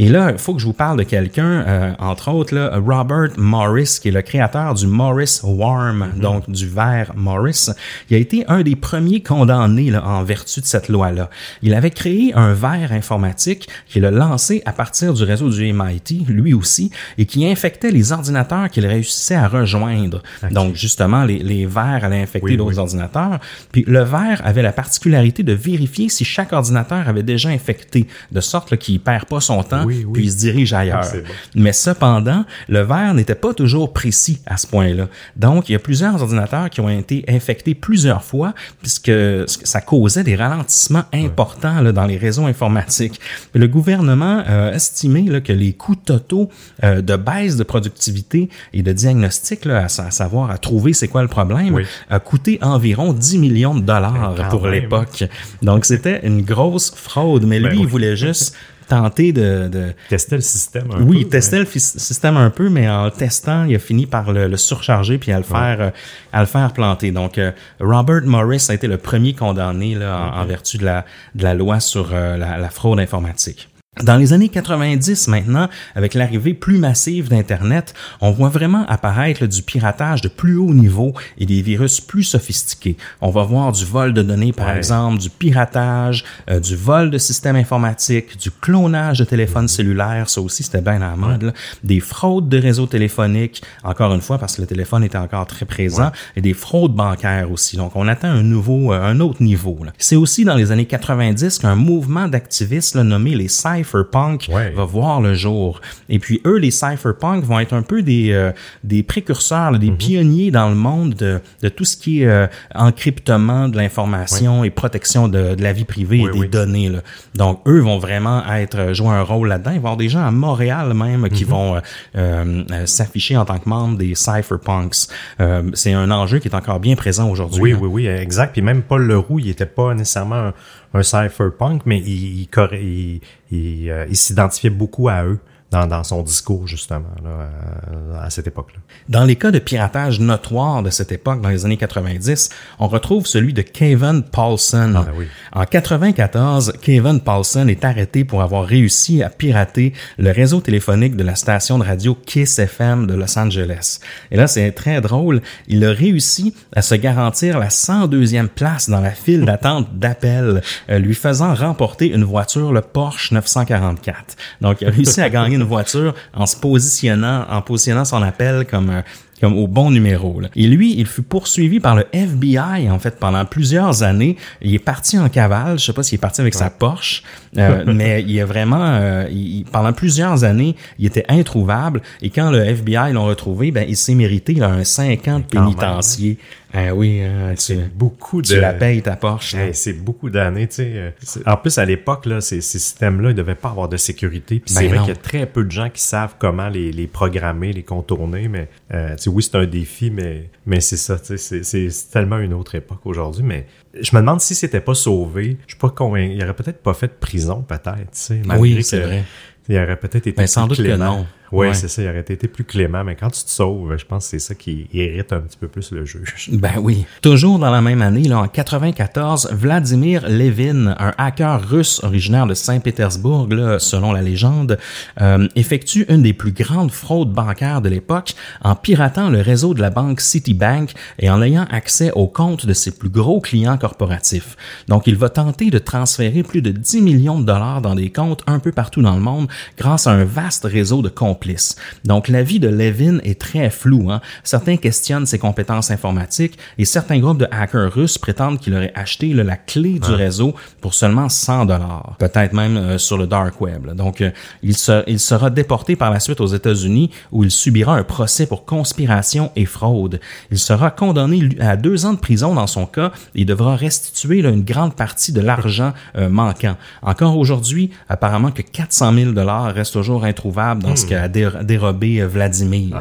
Et là, il faut que je vous parle de quelqu'un, euh, entre autres, là, Robert Morris, qui est le créateur du Morris Worm, donc du verre Morris. Il a été un des premiers condamnés là, en vertu de cette loi-là. Il avait créé un verre informatique qu'il a lancé à partir du réseau du MIT, lui aussi, et qui infectait les ordinateurs qu'il réussissait à rejoindre. Donc, justement, les, les verres allaient infecter
Oui,
d'autres
oui.
ordinateurs. Puis le verre avait la particularité de vérifier si chaque ordinateur avait déjà infecté, de sorte qu'il perd pas son temps
oui, oui.
puis il se dirige ailleurs.
Bon.
Mais cependant, le verre n'était pas toujours précis à ce point-là. Donc, il y a plusieurs ordinateurs qui ont été infectés plusieurs fois, puisque ça causait des ralentissements importants là, dans les réseaux informatiques. Le gouvernement a estimé là, que les coûts totaux euh, de baisse de productivité et de diagnostic, là, à, sa- à savoir à trouver c'est quoi le problème,
Oui.
a coûté environ 10 millions de dollars
Ben,
pour l'époque. Donc, c'était une grosse fraude, mais lui,
Ben oui.
il voulait juste tenter de, de
Tester le système un
oui,
peu,
testait le fis- système un peu, mais en le testant, il a fini par le, le surcharger puis à le faire, euh, à le faire planter. Donc, euh, Robert Morris a été le premier condamné là, en, en vertu de la, de la loi sur euh, la, la fraude informatique. Dans les années 90 maintenant, avec l'arrivée plus massive d'Internet, on voit vraiment apparaître du piratage de plus haut niveau et des virus plus sophistiqués. On va voir du vol de données, par
Ouais.
exemple, du piratage, euh, du vol de systèmes informatiques, du clonage de téléphones cellulaires, ça aussi c'était bien à la mode, là. des fraudes de réseaux téléphoniques, encore une fois parce que le téléphone était encore très présent, et des fraudes bancaires aussi. Donc on atteint un nouveau, euh, un autre niveau. C'est aussi dans les années 90 qu'un mouvement d'activistes nommé les cypherpunk
Ouais.
va voir le jour. Et puis eux, les cypherpunk vont être un peu des, euh, des précurseurs, là, des
Mhm.
pionniers dans le monde de, de tout ce qui est euh, encryptement de l'information et protection de, de la vie privée
Oui,
et des
oui.
données. Là. Donc eux vont vraiment être euh, jouer un rôle là-dedans. Il va y avoir des gens à Montréal même qui
Mhm.
vont euh, euh, euh, s'afficher en tant que membres des cypherpunks. Euh, C'est un enjeu qui est encore bien présent aujourd'hui.
Oui,
hein.
oui, oui, exact. Puis même Paul Leroux, il était pas nécessairement un, un cypherpunk, mais il, il, il, euh, il s'identifiait beaucoup à eux dans, dans son discours, justement, là, euh, à cette époque-là.
Dans les cas de piratage notoires de cette époque, dans les années 90, on retrouve celui de Kevin Paulson.
Ah, ben oui.
En 94, Kevin Paulson est arrêté pour avoir réussi à pirater le réseau téléphonique de la station de radio Kiss FM de Los Angeles. Et là, c'est très drôle. Il a réussi à se garantir la 102e place dans la file d'attente d'appel, euh, lui faisant remporter une voiture, le Porsche 944. Donc, il a réussi à gagner une voiture en se positionnant, en positionnant son appel comme euh, comme au bon numéro. là. Et lui, il fut poursuivi par le FBI en fait pendant plusieurs années. Il est parti en cavale. Je sais pas s'il est parti avec sa Porsche, euh, mais il est vraiment euh, il- pendant plusieurs années, il était introuvable. Et quand le FBI l'ont retrouvé, ben il s'est mérité là, un cinq ans de
même,
pénitencier. Ah oui, hein, tu,
Beaucoup de...
tu la payes ta Porsche.
Hey, c'est beaucoup d'années, tu sais. euh, c'est- En plus, à l'époque, là, ces, ces systèmes-là, ils devaient pas avoir de sécurité. Puis
Ben
c'est vrai qu'il y a très peu de gens qui savent comment les, les programmer, les contourner. Mais euh, tu sais, oui, c'est un défi, mais, mais c'est ça, tu sais, c'est- c'est c'est tellement une autre époque aujourd'hui. Mais je me demande si c'était pas sauvé. Je suis pas convaincu. Il aurait peut-être pas fait de prison, peut-être, tu sais. malgré
Oui, c'est
que-
vrai.
Il aurait peut-être été
Ben, sans doute que non.
Oui,
Ouais.
c'est ça. Il aurait été plus clément. Mais quand tu te sauves, je pense que c'est ça qui irrite un petit peu plus le juge.
Ben oui. Toujours dans la même année, là, en 94, Vladimir Levin, un hacker russe originaire de Saint-Pétersbourg, là, selon la légende, euh, effectue une des plus grandes fraudes bancaires de l'époque en piratant le réseau de la banque Citibank et en ayant accès aux comptes de ses plus gros clients corporatifs. Donc, il va tenter de transférer plus de 10 millions de dollars dans des comptes un peu partout dans le monde grâce à un vaste réseau de complices. Donc, l'avis de Levin est très flou. Hein? Certains questionnent ses compétences informatiques et certains groupes de hackers russes prétendent qu'il aurait acheté là, la clé du réseau pour seulement 100 dollars, peut-être même euh, sur le dark web. là. Donc, euh, il, se- il sera déporté par la suite aux États-Unis où il subira un procès pour conspiration et fraude. Il sera condamné à deux ans de prison dans son cas et devra restituer là, une grande partie de l'argent euh, manquant. Encore aujourd'hui, apparemment que 400 000 dollars restent toujours introuvables dans ce qu'a dé- dérobé euh, Vladimir.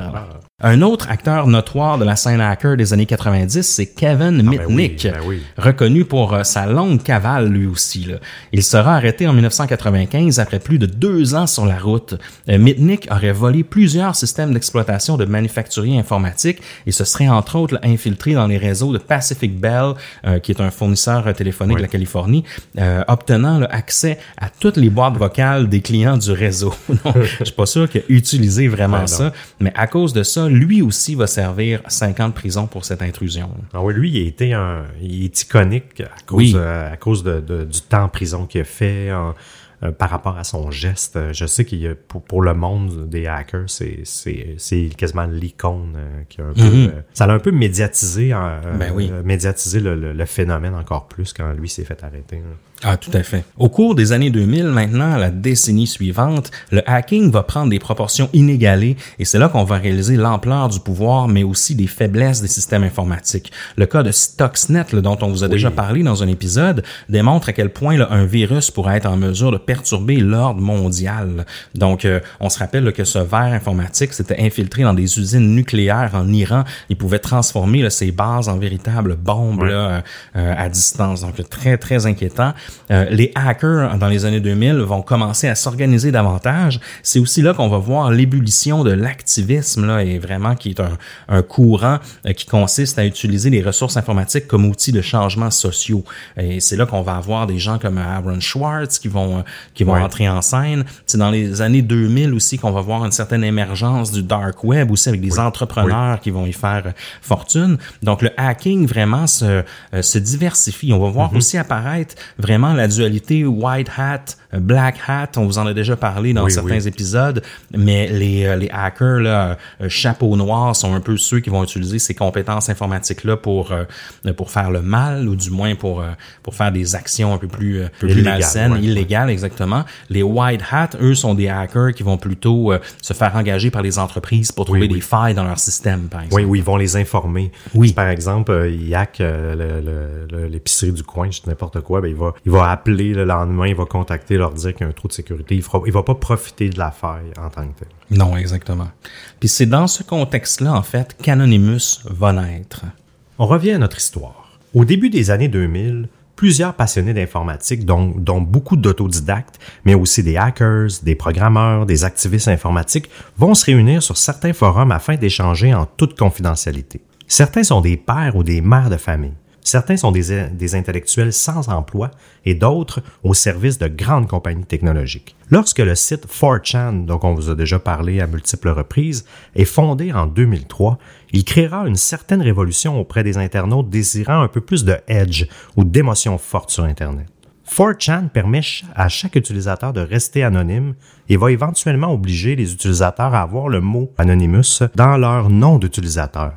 Un autre acteur notoire de la scène hacker des années 90, c'est Kevin
ben
Mitnick,
oui, ben oui.
reconnu pour euh, sa longue cavale lui aussi. là. Il sera arrêté en 1995 après plus de deux ans sur la route. Euh, Mitnick aurait volé plusieurs systèmes d'exploitation de manufacturiers informatiques et se serait entre autres là, infiltré dans les réseaux de Pacific Bell, euh, qui est un fournisseur téléphonique de la Californie, obtenant là, accès à toutes les boîtes vocales des clients du réseau. Donc, je suis pas sûr qu'il a utilisé vraiment
Ben
ça, mais à cause de ça, lui aussi va servir 5 ans de prison pour cette intrusion.
Ah oui, lui, il a été un, il est iconique à cause,
Oui.
euh, à cause de, de- du temps en prison qu'il a fait. en- euh, par rapport à son geste. Je sais qu'il y a, pour, pour le monde des hackers, c'est, c'est, c'est quasiment l'icône euh, qui a un peu,
Mhm.
euh, ça l'a un peu médiatisé, euh,
Ben oui.
médiatisé le, le- le phénomène encore plus quand lui s'est fait arrêter.
Ah, tout à fait. Au cours des années 2000, maintenant, la décennie suivante, le hacking va prendre des proportions inégalées et c'est là qu'on va réaliser l'ampleur du pouvoir, mais aussi des faiblesses des systèmes informatiques. Le cas de Stuxnet, là, dont on vous a déjà parlé dans un épisode, démontre à quel point là, un virus pourrait être en mesure de perturber l'ordre mondial. Donc, euh, on se rappelle là, que ce verre informatique s'était infiltré dans des usines nucléaires en Iran. Il pouvait transformer ces bases en véritables bombes euh, à distance. Donc, très, très inquiétant. Euh, les hackers, dans les années 2000, vont commencer à s'organiser davantage. C'est aussi là qu'on va voir l'ébullition de l'activisme, là, et vraiment qui est un, un courant euh, qui consiste à utiliser les ressources informatiques comme outil de changement sociaux. Et c'est là qu'on va avoir des gens comme Aaron Schwartz qui vont, euh, qui vont
Ouais.
entrer en scène. C'est dans les années 2000 aussi qu'on va voir une certaine émergence du dark web aussi avec des entrepreneurs qui vont y faire fortune. Donc le hacking vraiment se, se diversifie. On va voir
Mhm.
aussi apparaître vraiment la dualité white hat, black hat. On vous en a déjà parlé dans
Oui,
certains
oui.
épisodes, mais les, euh, les hackers là, euh, chapeau noir sont un peu ceux qui vont utiliser ces compétences informatiques là pour euh, pour faire le mal ou du moins pour pour faire des actions un peu plus, un peu plus
Illégales,
malsaines,
ouais.
illégales exactement. Les white hat, eux, sont des hackers qui vont plutôt se faire engager par les entreprises pour trouver
oui.
des failles dans leur système, par exemple.
Oui, où ils vont les informer.
Oui.
Si, par exemple, il hack le- le- le- l'épicerie du coin, je dis n'importe quoi, ben, il, va, il va appeler le lendemain, il va contacter, leur dire qu'il y a un trou de sécurité. Il il va pas profiter de la faille en tant que tel.
Non, exactement. Puis c'est dans ce contexte-là, en fait, qu'Anonymous va naître.
On revient à notre histoire. Au début des années 2000, plusieurs passionnés d'informatique, dont, dont beaucoup d'autodidactes, mais aussi des hackers, des programmeurs, des activistes informatiques, vont se réunir sur certains forums afin d'échanger en toute confidentialité. Certains sont des pères ou des mères de famille. Certains sont des, intellectuels sans emploi et d'autres au service de grandes compagnies technologiques. Lorsque le site 4chan, dont on vous a déjà parlé à multiples reprises, est fondé en 2003, il créera une certaine révolution auprès des internautes désirant un peu plus de edge ou d'émotions fortes sur Internet. 4chan permet à chaque utilisateur de rester anonyme et va éventuellement obliger les utilisateurs à avoir le mot Anonymous dans leur nom d'utilisateur.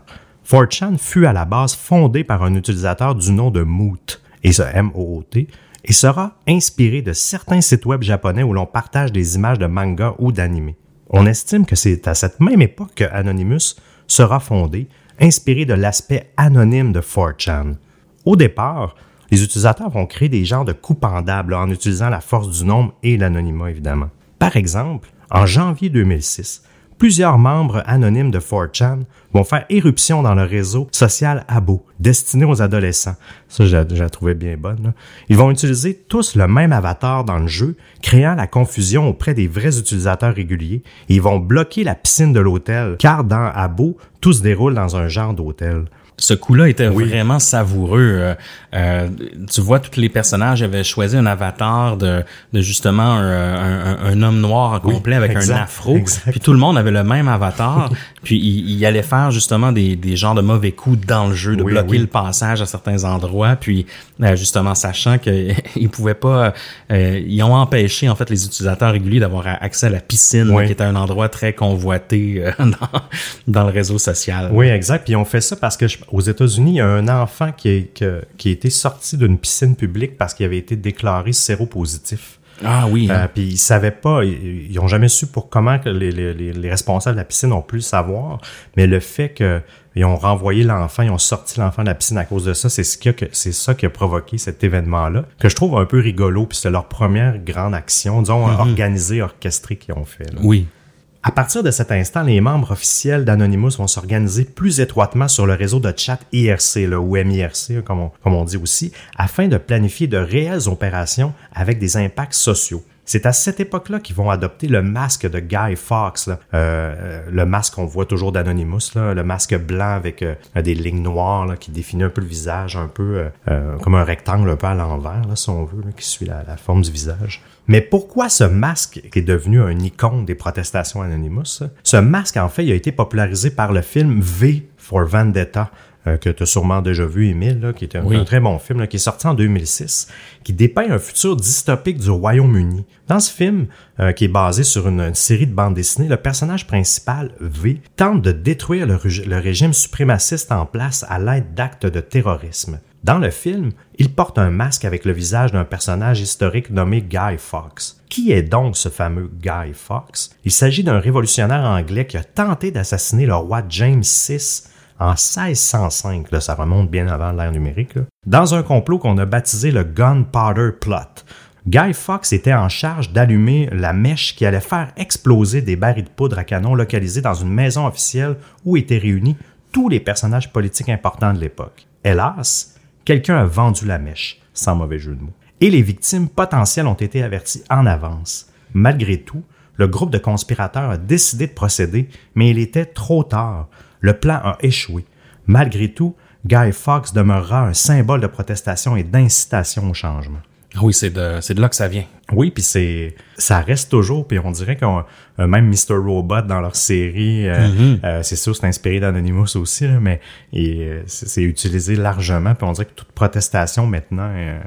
4chan fut à la base fondé par un utilisateur du nom de Moot, et ce M-O-O-T, et sera inspiré de certains sites web japonais où l'on partage des images de manga ou d'anime. On estime que c'est à cette même époque que Anonymous sera fondé, inspiré de l'aspect anonyme de 4chan. Au départ, les utilisateurs vont créer des genres de coups pendables en utilisant la force du nombre et l'anonymat, évidemment. Par exemple, en janvier 2006, plusieurs membres anonymes de 4chan vont faire éruption dans le réseau social Abo, destiné aux adolescents. Ça, je la, trouvais bien bonne. là. Ils vont utiliser tous le même avatar dans le jeu, créant la confusion auprès des vrais utilisateurs réguliers. Et ils vont bloquer la piscine de l'hôtel, car dans Abo, tout se déroule dans un genre d'hôtel.
Ce coup-là était vraiment savoureux. Euh, tu vois, tous les personnages avaient choisi un avatar de, de justement un, un- un- homme noir en complet avec
exact,
un afro.
exact.
Puis tout le monde avait le même avatar. puis il, il allait faire justement des, des genres de mauvais coups dans le jeu, de
Oui,
bloquer
oui.
le passage à certains endroits. Puis euh, justement, sachant qu'ils pouvaient pas... euh, ils ont empêché en fait les utilisateurs réguliers d'avoir accès à la piscine,
Oui.
qui était un endroit très convoité euh, dans, dans le réseau social.
Oui, exact. Puis on fait ça parce que je- aux États-Unis, il y a un enfant qui, est- que- qui a été sorti d'une piscine publique parce qu'il avait été déclaré séropositif.
Ah oui. hein.
Euh, puis ils savaient pas, ils, ils ont jamais su pour comment que les, les- les- les responsables de la piscine ont pu le savoir, mais le fait que ils ont renvoyé l'enfant, ils ont sorti l'enfant de la piscine à cause de ça, c'est ce qui a, c'est ça qui a provoqué cet événement-là, que je trouve un peu rigolo, puis c'est leur première grande action, disons, organisée, orchestrée qu'ils ont fait. là.
oui.
À partir de cet instant, les membres officiels d'Anonymous vont s'organiser plus étroitement sur le réseau de chat IRC, là, ou MIRC, comme on, comme on dit aussi, afin de planifier de réelles opérations avec des impacts sociaux. C'est à cette époque-là qu'ils vont adopter le masque de Guy Fawkes. Euh, euh, le masque qu'on voit toujours d'Anonymous, le masque blanc avec euh, des lignes noires qui définit un peu le visage, un peu comme un rectangle un peu à l'envers, si on veut, qui suit la, la forme du visage. Mais pourquoi ce masque qui est devenu un icône des protestations Anonymous? Ce masque, en fait, il a été popularisé par le film V for Vendetta euh, que tu as sûrement déjà vu, Émile, là, qui est un,
Oui.
un très bon film, là, qui est sorti en 2006, qui dépeint un futur dystopique du Royaume-Uni. Dans ce film, euh, qui est basé sur une, une série de bandes dessinées, le personnage principal, V, tente de détruire le, le régime suprémaciste en place à l'aide d'actes de terrorisme. Dans le film, il porte un masque avec le visage d'un personnage historique nommé Guy Fawkes. Qui est donc ce fameux Guy Fawkes? Il s'agit d'un révolutionnaire anglais qui a tenté d'assassiner le roi James VI en 1605, là, ça remonte bien avant l'ère numérique, dans un complot qu'on a baptisé le Gunpowder Plot. Guy Fawkes était en charge d'allumer la mèche qui allait faire exploser des barils de poudre à canon localisés dans une maison officielle où étaient réunis tous les personnages politiques importants de l'époque. Hélas, quelqu'un a vendu la mèche, sans mauvais jeu de mots. Et les victimes potentielles ont été averties en avance. Malgré tout, le groupe de conspirateurs a décidé de procéder, mais il était trop tard. Le plan a échoué. Malgré tout, Guy Fawkes demeurera un symbole de protestation et d'incitation au changement.
Ah Oui, c'est de, c'est de là que ça vient.
Oui, puis c'est ça reste toujours, puis on dirait qu'on euh, même Mr. Robot dans leur série, euh, euh, c'est sûr c'est inspiré d'Anonymous aussi, là, mais euh, c'est utilisé largement, puis on dirait que toute protestation maintenant, euh,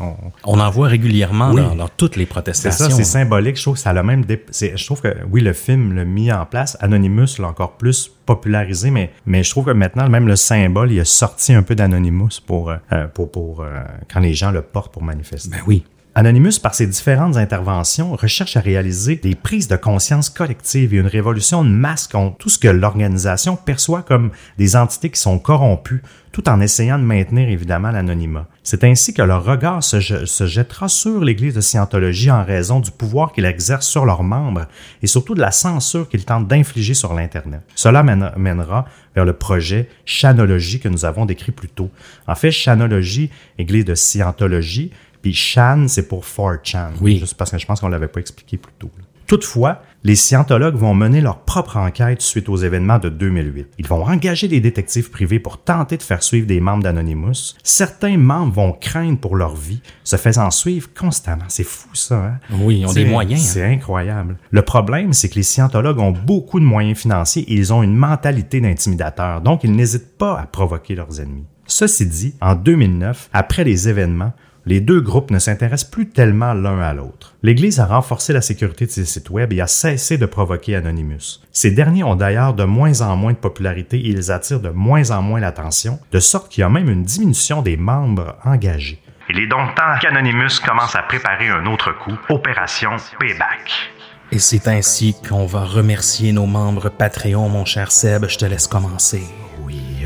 on,
On en voit régulièrement
Oui.
dans, dans toutes les
c'est
protestations.
ça, c'est symbolique. Je trouve que ça a le même. dé- Je trouve que oui, le film l'a mis en place. Anonymous l'a encore plus popularisé, mais mais je trouve que maintenant même le symbole, il a sorti un peu d'Anonymous pour euh, pour pour euh, quand les gens le portent pour manifester.
Ben oui.
Anonymous, par ses différentes interventions, recherche à réaliser des prises de conscience collectives et une révolution de masse contre tout ce que l'organisation perçoit comme des entités qui sont corrompues, tout en essayant de maintenir évidemment l'anonymat. C'est ainsi que leur regard se, se jettera sur l'Église de Scientologie en raison du pouvoir qu'il exerce sur leurs membres et surtout de la censure qu'ils tentent d'infliger sur l'Internet. Cela mène- mènera vers le projet Chanologie que nous avons décrit plus tôt. En fait, Chanologie, Église de Scientologie, puis Chan, c'est pour 4chan.
Oui.
Juste parce que je pense qu'on l'avait pas expliqué plus tôt. là. Toutefois, les scientologues vont mener leur propre enquête suite aux événements de 2008. Ils vont engager des détectives privés pour tenter de faire suivre des membres d'Anonymous. Certains membres vont craindre pour leur vie, se faisant suivre constamment. C'est fou ça, hein?
Oui, ils ont des moyens. hein.
C'est incroyable. Le problème, c'est que les scientologues ont beaucoup de moyens financiers et ils ont une mentalité d'intimidateur, donc ils n'hésitent pas à provoquer leurs ennemis. Ceci dit, en 2009, après les événements, les deux groupes ne s'intéressent plus tellement l'un à l'autre. L'Église a renforcé la sécurité de ses sites web et a cessé de provoquer Anonymous. Ces derniers ont d'ailleurs de moins en moins de popularité et ils attirent de moins en moins l'attention, de sorte qu'il y a même une diminution des membres engagés. Il est donc temps qu'Anonymous commence à préparer un autre coup, Opération Payback.
Et c'est ainsi qu'on va remercier nos membres Patreon, mon cher Seb. Je te laisse commencer.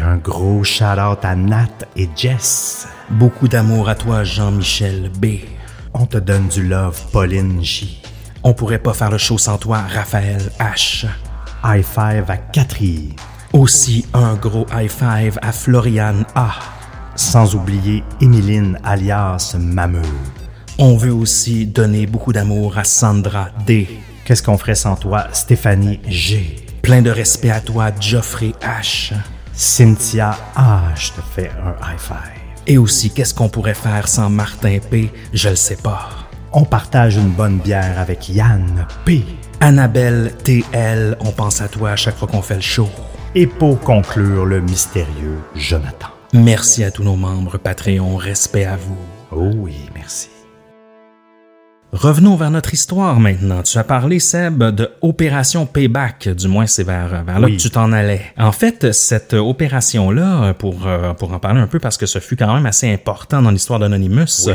Un gros shout-out à Nat et Jess.
Beaucoup d'amour à toi, Jean-Michel B.
On te donne du love, Pauline J.
On pourrait pas faire le show sans toi, Raphaël H.
High five à Catherine.
Aussi un gros high five à Floriane A.
Sans oublier Émiline alias Mameux.
On veut aussi donner beaucoup d'amour à Sandra D.
Qu'est-ce qu'on ferait sans toi, Stéphanie G?
Plein de respect à toi, Geoffrey H.
Cynthia A. Je te fais un high five.
Et aussi, qu'est-ce qu'on pourrait faire sans Martin P? Je le sais pas.
On partage une bonne bière avec Yann P.
Annabelle TL, on pense à toi à chaque fois qu'on fait le show.
Et pour conclure, le mystérieux Jonathan.
Merci à tous nos membres Patreon, respect à vous.
Oh oui.
Revenons vers notre histoire maintenant. Tu as parlé, Seb, de Opération Payback, du moins c'est vers, vers là
Oui.
que tu t'en allais. En fait, cette opération-là, pour, euh, pour en parler un peu, parce que ce fut quand même assez important dans l'histoire d'Anonymous,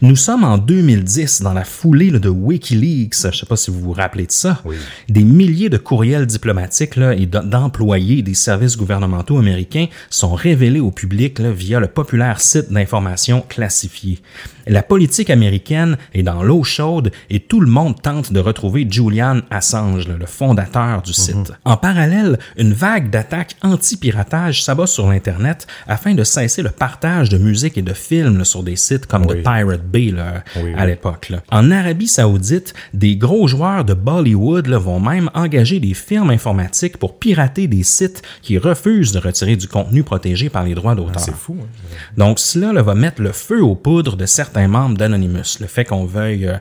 nous sommes en 2010, dans la foulée là, de Wikileaks, je sais pas si vous vous rappelez de ça,
Oui.
des milliers de courriels diplomatiques là, et d'employés des services gouvernementaux américains sont révélés au public là, via le populaire site d'information classifié. La politique américaine est dans l'eau chaude et tout le monde tente de retrouver Julian Assange, le fondateur du site. En parallèle, une vague d'attaques anti-piratage s'abat sur l'Internet afin de cesser le partage de musique et de films là, sur des sites comme
Oui.
The Pirate Bay là,
Oui,
à
oui.
l'époque. En Arabie Saoudite, des gros joueurs de Bollywood là, vont même engager des firmes informatiques pour pirater des sites qui refusent de retirer du contenu protégé par les droits d'auteur.
C'est fou. hein?
Donc cela va mettre le feu aux poudres de certains membres d'Anonymous. Le fait qu'on veuille euh,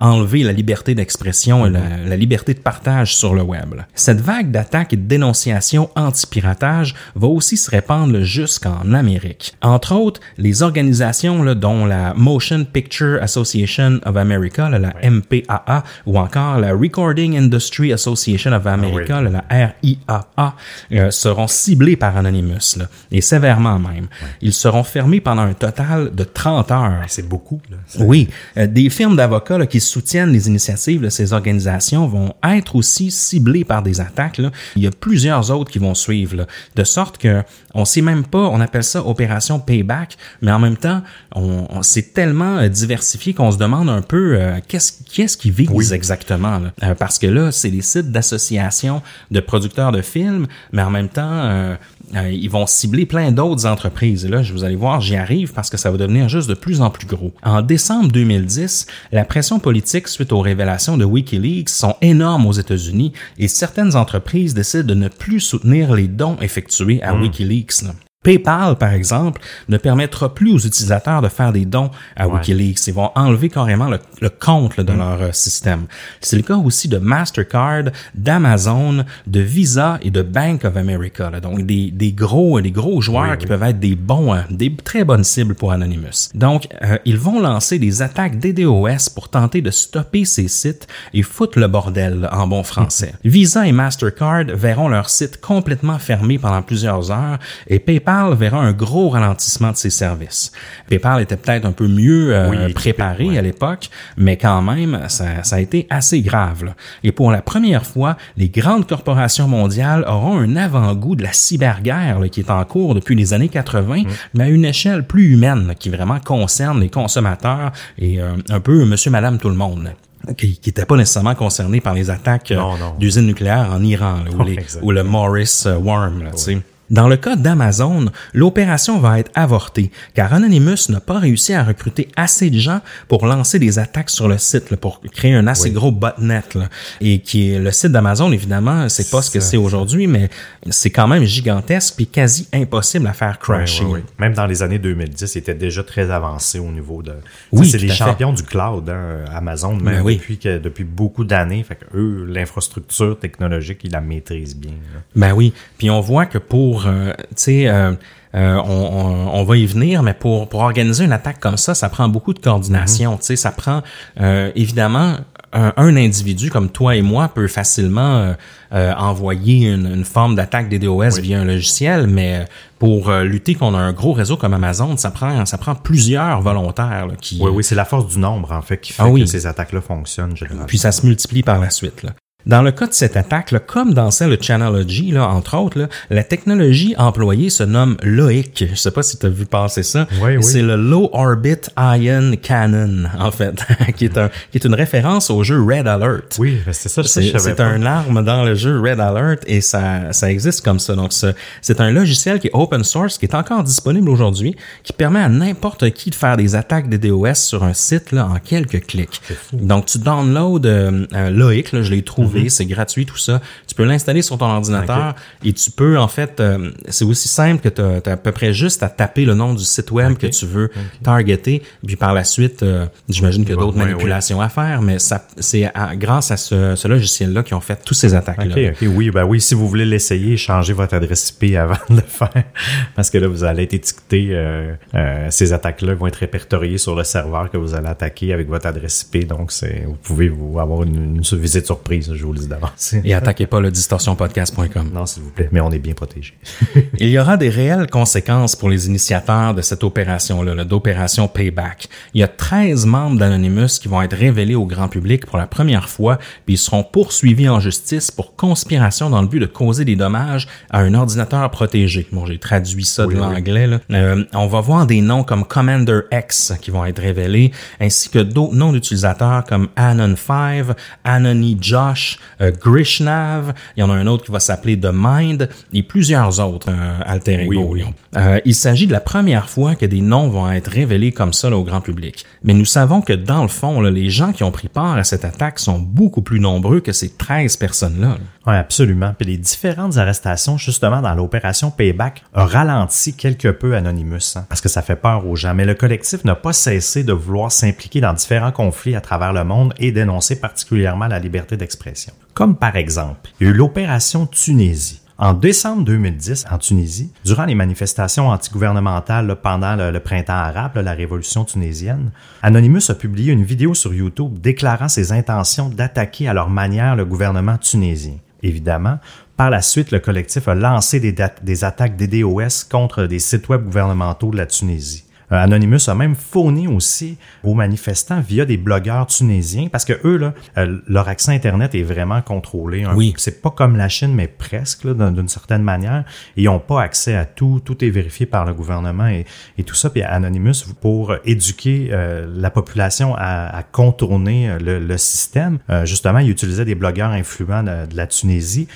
enlever la liberté d'expression et la, la liberté de partage sur le web. Cette vague d'attaques et de dénonciations anti-piratage va aussi se répandre jusqu'en Amérique. Entre autres, les organisations là, dont la Motion Picture Association of America, là, la MPAA, ou encore la Recording Industry Association of America, là, la RIAA, euh, seront ciblés par Anonymous, et sévèrement même. Ils seront fermés pendant un total de 30 heures.
C'est beaucoup. Là.
Oui, euh, des firmes d'avocats là, qui soutiennent les initiatives de ces organisations vont être aussi ciblées par des attaques. Là. Il y a plusieurs autres qui vont suivre, là, de sorte que on sait même pas, on appelle ça opération payback, mais en même temps, on, on c'est tellement euh, diversifié qu'on se demande un peu euh, qu'est-ce qu'est-ce qui vise exactement. Là. Euh, parce que là, c'est des sites d'associations de producteurs de films, mais en même temps, euh, euh, ils vont cibler plein d'autres entreprises. Et là, je vous allez voir, j'y arrive parce que ça va devenir juste de plus en plus gros. En décembre 2010, la pression politique suite aux révélations de WikiLeaks sont énormes aux États-Unis et certaines entreprises décident de ne plus soutenir les dons effectués à WikiLeaks. PayPal, par exemple, ne permettra plus aux utilisateurs de faire des dons à WikiLeaks. Ils vont enlever carrément le, le compte là, de leur euh, système. C'est le cas aussi de Mastercard, d'Amazon, de Visa et de Bank of America. là. Donc des, des gros des gros joueurs qui peuvent être des bons, euh, des très bonnes cibles pour Anonymous. Donc euh, ils vont lancer des attaques DDoS pour tenter de stopper ces sites et foutre le bordel là, en bon français. Visa et Mastercard verront leur site complètement fermé pendant plusieurs heures et PayPal verra un gros ralentissement de ses services. PayPal était peut-être un peu mieux euh,
Oui,
préparé
équipé, ouais.
à l'époque, mais quand même, ça, ça a été assez grave. là. Et pour la première fois, les grandes corporations mondiales auront un avant-goût de la cyberguerre là, qui est en cours depuis les années 80,
Mm.
mais à une échelle plus humaine, là, qui vraiment concerne les consommateurs et euh, un peu monsieur, madame, tout le monde. là, Qui n'étaient pas nécessairement concernés par les attaques euh, d'usines nucléaires en Iran, là, ou, les- ou le Morris Worm. Là, tu sais. Dans le cas d'Amazon, l'opération va être avortée car Anonymous n'a pas réussi à recruter assez de gens pour lancer des attaques sur le site, là, pour créer un assez gros botnet. Là. Et qui est le site d'Amazon, évidemment, c'est pas ce que c'est aujourd'hui, mais c'est quand même gigantesque puis quasi impossible à faire crasher.
Ouais, ouais. Même dans les années 2010, il était déjà très avancé au niveau de.
Oui,
c'est les
fait.
champions du cloud, hein, Amazon, même
Ben oui.
depuis que depuis beaucoup d'années. Fait que eux, l'infrastructure technologique, ils la maîtrisent bien. là.
Ben oui. Puis on voit que pour, euh, tu sais, euh, euh, on, on, on va y venir, mais pour, pour organiser une attaque comme ça, ça prend beaucoup de coordination. Tu sais, ça prend euh, évidemment un, un individu comme toi et moi peut facilement euh, euh, envoyer une, une forme d'attaque DDoS via un logiciel, mais pour lutter contre un gros réseau comme Amazon, ça prend ça prend plusieurs volontaires là, qui
Oui, oui, c'est la force du nombre, en fait, qui fait
Ah oui.
que ces attaques-là fonctionnent généralement.
puis ça se multiplie par la suite. Là. Dans le cas de cette attaque, là, comme dans celle de Channelology, là, entre autres, là, la technologie employée se nomme LOIC. Je sais pas si tu as vu passer ça.
Oui, oui.
C'est le Low Orbit Ion Cannon, en fait, qui, est un, qui est une référence au jeu Red Alert.
Oui, ben, c'est ça, ça, je
C'est
savais
c'est
pas.
un arme dans le jeu Red Alert et ça, ça existe comme ça. Donc, ce- c'est un logiciel qui est open source, qui est encore disponible aujourd'hui, qui permet à n'importe qui de faire des attaques DDoS sur un site là, en quelques clics. Donc, tu downloads euh, euh, Loic, là, je l'ai trouvé,
Mhm.
c'est gratuit, tout ça. Tu peux l'installer sur ton ordinateur et tu peux, en fait, euh, c'est aussi simple que tu as, à peu près juste à taper le nom du site web que tu veux targeter. Puis par la suite, euh, j'imagine qu'il y a d'autres
Ouais, ouais.
manipulations à faire, mais ça, c'est grâce à ce, ce logiciel-là qu'ils ont fait toutes ces attaques-là.
OK, oui, ben oui, si vous voulez l'essayer, changez votre adresse IP avant de le faire. Parce que là, vous allez être étiqueté. euh, euh, ces attaques-là vont être répertoriées sur le serveur que vous allez attaquer avec votre adresse IP. Donc, c'est, vous pouvez vous avoir une, une visite surprise, je vous le dis d'avance.
Et attaquez pas le distorsionpodcast.com.
Non, s'il vous plaît, mais on est bien protégé.
Il y aura des réelles conséquences pour les initiateurs de cette opération-là, là, d'opération Payback. Il y a 13 membres d'Anonymous qui vont être révélés au grand public pour la première fois, puis ils seront poursuivis en justice pour conspiration dans le but de causer des dommages à un ordinateur protégé. Bon, j'ai traduit ça de l'anglais. Euh, on va voir des noms comme Commander X qui vont être révélés, ainsi que d'autres noms d'utilisateurs comme Anon5, Anony Josh, euh, Grishnav, il y en a un autre qui va s'appeler The Mind et plusieurs autres euh, alter ego.
Oui, oui.
Euh, il s'agit de la première fois que des noms vont être révélés comme ça là, au grand public. Mais nous savons que dans le fond, là, les gens qui ont pris part à cette attaque sont beaucoup plus nombreux que ces 13 personnes-là. là.
Oui, absolument. Puis les différentes arrestations, justement, dans l'opération Payback, ont ralenti quelque peu Anonymous, hein, parce que ça fait peur aux gens. Mais le collectif n'a pas cessé de vouloir s'impliquer dans différents conflits à travers le monde et dénoncer particulièrement la liberté d'expression. Comme par exemple, il y a eu l'opération Tunisie. En décembre 2010, en Tunisie, durant les manifestations antigouvernementales pendant le, printemps arabe, la révolution tunisienne, Anonymous a publié une vidéo sur YouTube déclarant ses intentions d'attaquer à leur manière le gouvernement tunisien. Évidemment, par la suite, le collectif a lancé des, des attaques DDoS contre des sites web gouvernementaux de la Tunisie. Euh, Anonymous a même fourni aussi aux manifestants via des blogueurs tunisiens parce que eux, là, euh, leur accès Internet est vraiment contrôlé.
Oui.
C'est pas comme la Chine, mais presque, d'une certaine manière. Ils n'ont pas accès à tout. Tout est vérifié par le gouvernement et, et tout ça. Puis Anonymous, pour éduquer euh, la population à, à contourner le, le système, justement, il utilisait des blogueurs influents de, la Tunisie.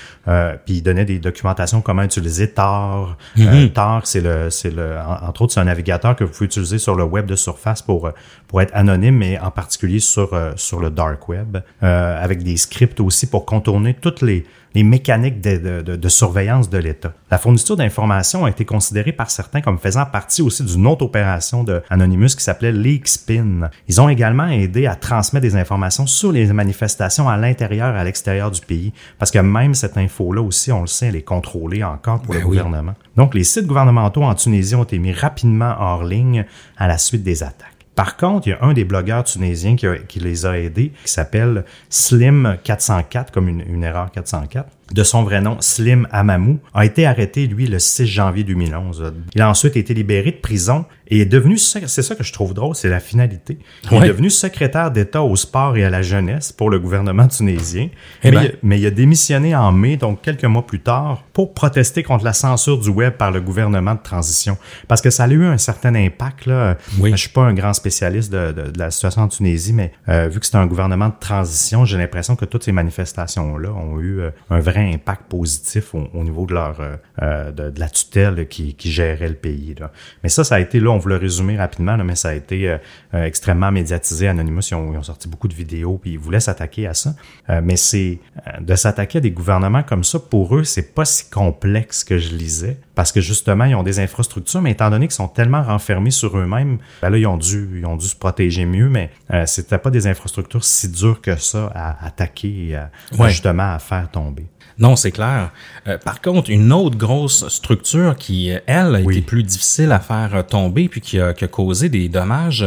puis il donnait des documentations comment utiliser Tor.
Mm-hmm.
Tor, c'est le, c'est le, entre autres, c'est un navigateur que vous utiliser sur le web de surface pour, euh, pour être anonyme, mais en particulier sur, euh, sur le dark web, euh, avec des scripts aussi pour contourner toutes les, les mécaniques de, de, de surveillance de l'État. La fourniture d'informations a été considérée par certains comme faisant partie aussi d'une autre opération de Anonymous qui s'appelait Leakspin. Ils ont également aidé à transmettre des informations sur les manifestations à l'intérieur et à l'extérieur du pays, parce que même cette info-là aussi, on le sait, elle est contrôlée encore pour
Ben
le
oui.
gouvernement. Donc, les sites gouvernementaux en Tunisie ont été mis rapidement hors ligne à la suite des attaques. Par contre, il y a un des blogueurs tunisiens qui, les a aidés, qui s'appelle Slim404, comme une, une erreur 404, de son vrai nom Slim Amamou, a été arrêté, lui, le 6 janvier 2011. Il a ensuite été libéré de prison et est devenu, c'est ça que je trouve drôle, c'est la finalité. Il
Ouais.
est devenu secrétaire d'État au sport et à la jeunesse pour le gouvernement tunisien.
Eh
mais,
ben.
il- mais il a démissionné en mai, donc quelques mois plus tard, pour protester contre la censure du web par le gouvernement de transition. Parce que ça a eu un certain impact. Là.
Oui.
Je suis pas un grand spécialiste de, de- de la situation en Tunisie, mais euh, vu que c'est un gouvernement de transition, j'ai l'impression que toutes ces manifestations-là ont eu euh, un vrai impact positif au, au niveau de leur euh, euh, de, de la tutelle qui, qui gérait le pays. Là. Mais ça, ça a été, là, on vous le résumer rapidement, là, mais ça a été euh, extrêmement médiatisé. Anonymous, ils ont, ils ont sorti beaucoup de vidéos, puis ils voulaient s'attaquer à ça. Euh, mais c'est de s'attaquer à des gouvernements comme ça, pour eux, c'est pas si complexe que je lisais, parce que justement, ils ont des infrastructures, mais étant donné qu'ils sont tellement renfermés sur eux-mêmes, ben là, ils ont dû, ils ont dû se protéger mieux, mais c'était pas des infrastructures si dures que ça à attaquer et à, à
Ouais.
justement à faire tomber.
Non, c'est clair. Euh, par contre, une autre grosse structure qui, euh, elle, a
Oui.
été plus difficile à faire euh, tomber, puis qui a, qui a causé des dommages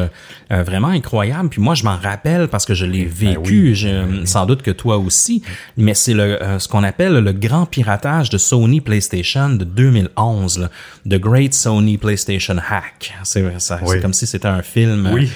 euh, vraiment incroyables. Puis moi, je m'en rappelle parce que je l'ai vécu,
Ben oui.
je- sans doute que toi aussi. Mais c'est le euh, ce qu'on appelle le grand piratage de Sony PlayStation de 2011, là. The Great Sony PlayStation Hack. C'est ça- c'est
Oui.
comme si c'était un film,
Oui.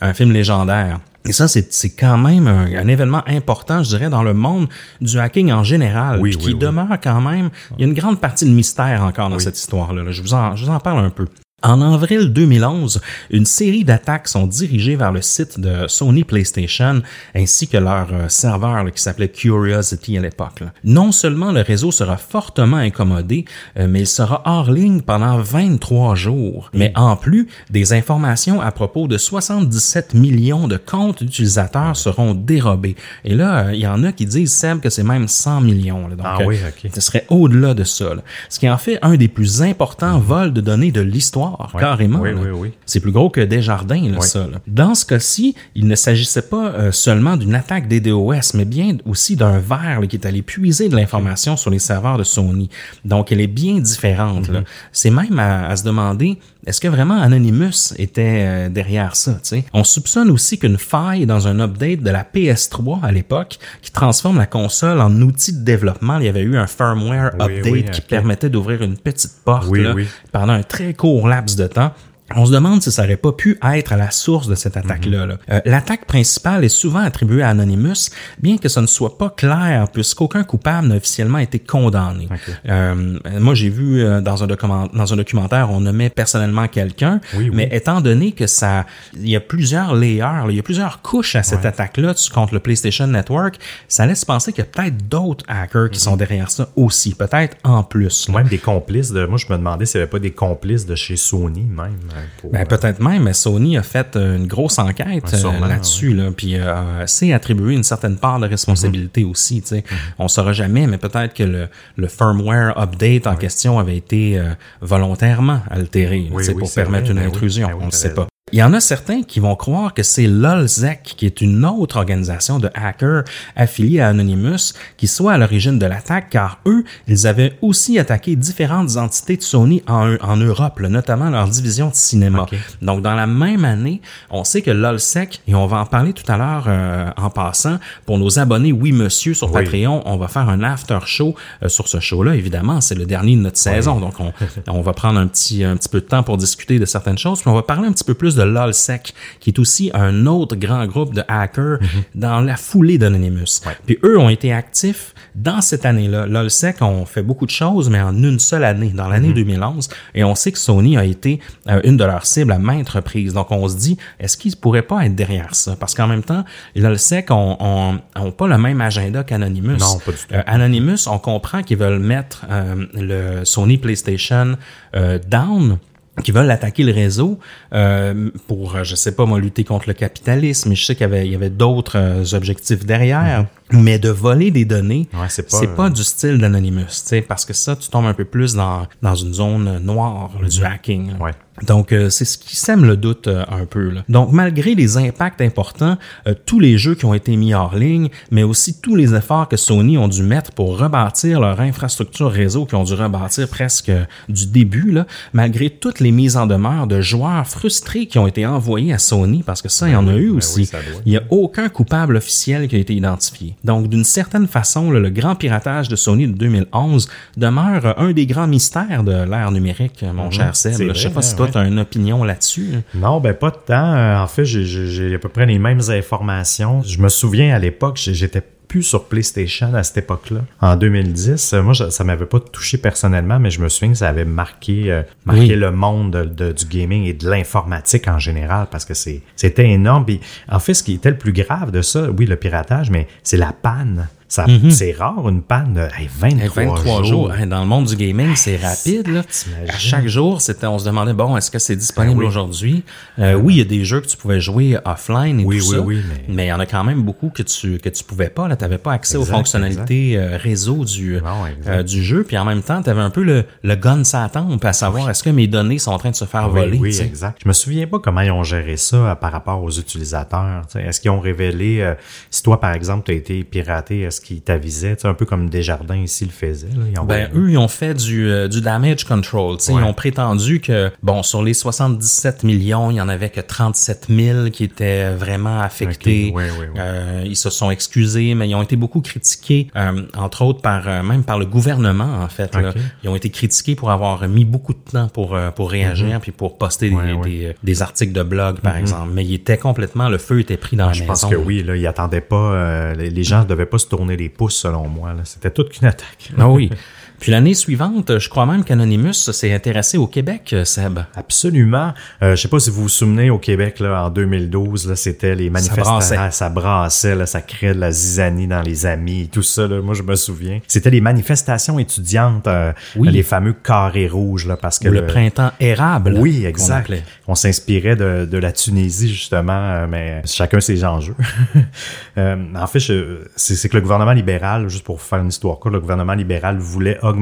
un film légendaire. Et ça, c'est c'est quand même un, un événement important, je dirais, dans le monde du hacking en général,
Oui,
puis qui
oui.
demeure quand même. Il y a une grande partie de mystère encore dans cette histoire-là. là. Je vous en, je vous en parle un peu. En avril 2011, une série d'attaques sont dirigées vers le site de Sony PlayStation ainsi que leur euh, serveur là, qui s'appelait Curiosity à l'époque. Non seulement le réseau sera fortement incommodé, euh, mais il sera hors ligne pendant 23 jours. Mais en plus, des informations à propos de 77 millions de comptes d'utilisateurs seront dérobés. Et là, euh, il y en a qui disent, Seb, que c'est même 100 millions. là. Donc,
Ah oui, ok.
ce serait au-delà de ça. là. Ce qui en fait un des plus importants vols de données de l'histoire,
Ouais.
carrément.
Oui, oui, oui.
C'est plus gros que Desjardins, là, ça. là. Dans ce cas-ci, il ne s'agissait pas euh, seulement d'une attaque DDoS, mais bien aussi d'un verre là, qui est allé puiser de l'information sur les serveurs de Sony. Donc, elle est bien différente.
Mhm.
C'est même à, à se demander, est-ce que vraiment Anonymous était euh, derrière ça? tu sais? On soupçonne aussi qu'une faille dans un update de la PS3 à l'époque, qui transforme la console en outil de développement, il y avait eu un firmware
Oui,
update
oui,
qui permettait d'ouvrir une petite porte
Oui,
là,
oui.
pendant un très court laps de temps. On se demande si ça n'aurait pas pu être à la source de cette attaque-là. là. Euh, L'attaque principale est souvent attribuée à Anonymous, bien que ce ne soit pas clair, puisqu'aucun coupable n'a officiellement été condamné. Euh, moi, j'ai vu euh, dans un, document- dans un documentaire, on nommait personnellement quelqu'un,
Oui, oui.
mais étant donné que ça, il y a plusieurs layers, là, il y a plusieurs couches à cette attaque-là contre le PlayStation Network, ça laisse penser qu'il y a peut-être d'autres hackers qui sont derrière ça aussi, peut-être en plus. là.
Même des complices de. Moi, je me demandais s'il n'y avait pas des complices de chez Sony même. Pour-
Ben, peut-être même, mais Sony a fait euh, une grosse enquête euh, là-dessus, là, puis euh, s'est attribué une certaine part de responsabilité aussi. tu sais.
Mhm.
On saura jamais, mais peut-être que le, le firmware update en question avait été euh, volontairement altéré
Oui,
pour permettre
vrai,
une
ben
intrusion.
ben
on ne sait pas. Il y en a certains qui vont croire que c'est LOLZEC, qui est une autre organisation de hackers affiliée à Anonymous, qui soit à l'origine de l'attaque, car eux, ils avaient aussi attaqué différentes entités de Sony en, en Europe, notamment leur division de cinéma. Donc, dans la même année, on sait que LOLSEC, et on va en parler tout à l'heure euh, en passant, pour nos abonnés Oui Monsieur sur
Oui.
Patreon, on va faire un after show euh, sur ce show-là. Évidemment, c'est le dernier de notre saison, donc on, on va prendre un petit, un petit peu de temps pour discuter de certaines choses, puis on va parler un petit peu plus de LOLSEC, qui est aussi un autre grand groupe de hackers dans la foulée d'Anonymous. Puis eux ont été actifs dans cette année-là. LOLSEC ont fait beaucoup de choses, mais en une seule année, dans l'année 2011, et on sait que Sony a été euh, une de leurs cibles à maintes reprises. Donc on se dit, est-ce qu'ils pourraient pas être derrière ça? Parce qu'en même temps, LOLSEC ont, ont, ont pas le même agenda qu'Anonymous.
Non, pas du tout.
Euh, Anonymous, on comprend qu'ils veulent mettre euh, le Sony PlayStation euh, down qui veulent attaquer le réseau euh, pour, euh, je sais pas moi, lutter contre le capitalisme. Mais je sais qu'il y avait, d'autres euh, objectifs derrière. Mais de voler des données,
Ouais, c'est pas, euh,
pas du style d'Anonymous, tu sais, parce que ça, tu tombes un peu plus dans, dans une zone noire du hacking. là.
Ouais.
Donc, euh, c'est ce qui sème le doute euh, un peu. Là. Donc, malgré les impacts importants, euh, tous les jeux qui ont été mis hors ligne, mais aussi tous les efforts que Sony ont dû mettre pour rebâtir leur infrastructure réseau, qui ont dû rebâtir presque euh, du début, là, malgré toutes les mises en demeure de joueurs frustrés qui ont été envoyés à Sony, parce que ça, il y en a eu
ben
aussi.
oui.
Il n'y a aucun coupable officiel qui a été identifié. Donc, d'une certaine façon, là, le grand piratage de Sony de 2011 demeure euh, un des grands mystères de l'ère numérique, mon cher Seb.
Mhm. c'est
là. Je sais pas si
hein,
tu as une opinion là-dessus? là.
Non, ben pas de temps. Euh, En fait, j'ai- à peu près les mêmes informations. Je me souviens à l'époque, j'étais plus sur PlayStation à cette époque-là. En 2010, euh, moi, je- ça m'avait pas touché personnellement, mais je me souviens que ça avait marqué, euh, marqué
Oui.
le monde de- de- du gaming et de l'informatique en général parce que c'était énorme. Puis, en fait, ce qui était le plus grave de ça, oui, le piratage, mais c'est la panne. Ça, C'est rare une panne de hey, 23,
Hey, 23 jours.
jours.
Dans le monde du gaming, c'est rapide. Là. À chaque jour, on se demandait, bon, est-ce que c'est disponible
Ben oui.
aujourd'hui? Euh, oui, il y a des jeux que tu pouvais jouer offline et
Oui,
tout
oui,
ça.
oui, mais-
mais il y en a quand même beaucoup que tu que tu pouvais pas. Tu n'avais pas accès aux fonctionnalités euh, réseau du,
Non,
euh, du jeu. Puis en même temps, tu avais un peu le, le gun sa tempe à savoir est-ce que mes données sont en train de se faire
Oui,
voler.
oui, exact. Je me souviens pas comment ils ont géré ça euh, par rapport aux utilisateurs. tu sais. Est-ce qu'ils ont révélé, euh, si toi, par exemple, tu as été piraté, est-ce qu'ils t'avisaient, tu sais, un peu comme Desjardins ici le faisait? Là, ils ont
Ben, eux, ils ont fait du, du damage control. tu sais.
Ouais.
Ils ont prétendu que, bon, sur les 77 millions, il y en avait que 37 000 qui étaient vraiment affectés.
Ok, ouais, ouais,
ils se sont excusés, mais ils ont été beaucoup critiqués, euh, entre autres par euh, même par le gouvernement, en fait. là. Ils ont été critiqués pour avoir mis beaucoup de temps pour, euh, pour réagir puis pour poster des,
Mhm. Ouais, ouais. Mhm.
Des, euh, des articles de blog, par exemple. Mais ils étaient complètement, le feu était pris dans la
Je
maison.
pense que oui, là, ils attendaient pas, euh, les, gens ne devaient pas se tourner les pouces, selon moi. C'était toute qu'une attaque.
Ah oui. Puis l'année suivante, je crois même qu'Anonymous s'est intéressé au Québec, euh, Seb.
Absolument. Euh, je sais pas si vous vous souvenez au Québec là en 2012 là c'était les manifestations
brassait.
Ah, ça brassait là, ça créait de la zizanie dans les amis tout ça là, moi je me souviens. C'était les manifestations étudiantes euh,
Oui.
les fameux carrés rouges là parce que
Ou le printemps érable.
oui, exact.
appelait.
On s'inspirait de, de la Tunisie, justement, euh, mais chacun ses enjeux. Euh, en fait, je- c'est que le gouvernement libéral, juste pour faire une histoire courte, le gouvernement libéral voulait augmenter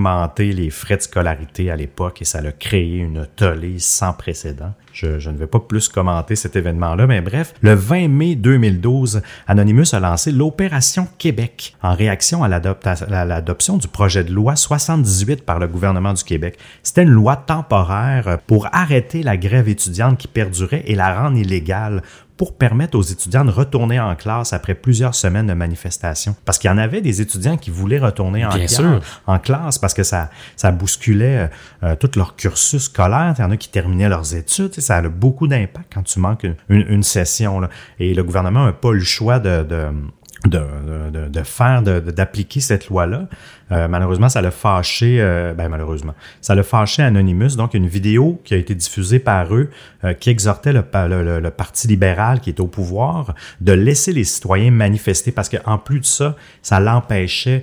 les frais de scolarité à l'époque et ça a créé une tollée sans précédent. Je, je ne vais pas plus commenter cet événement-là, mais bref, le 20 mai 2012, Anonymous a lancé l'Opération Québec en réaction à l'adoption du projet de loi 78 par le gouvernement du Québec. C'était une loi temporaire pour arrêter la grève étudiante qui perdurait et la rendre illégale pour permettre aux étudiants de retourner en classe après plusieurs semaines de manifestations. Parce qu'il y en avait des étudiants qui voulaient retourner en, classe,
sûr.
en classe parce que ça, ça bousculait euh, tout leur cursus scolaire. Il y en a qui terminaient leurs études. Ça a beaucoup d'impact quand tu manques une, session. Et le gouvernement n'a pas le choix de faire, d'appliquer cette loi-là. Euh, malheureusement, ça l'a fâché, euh, ben malheureusement, ça l'a fâché Anonymous. Donc, une vidéo qui a été diffusée par eux euh, qui exhortait le, le, le, Parti libéral qui est au pouvoir de laisser les citoyens manifester parce qu'en plus de ça, ça l'empêchait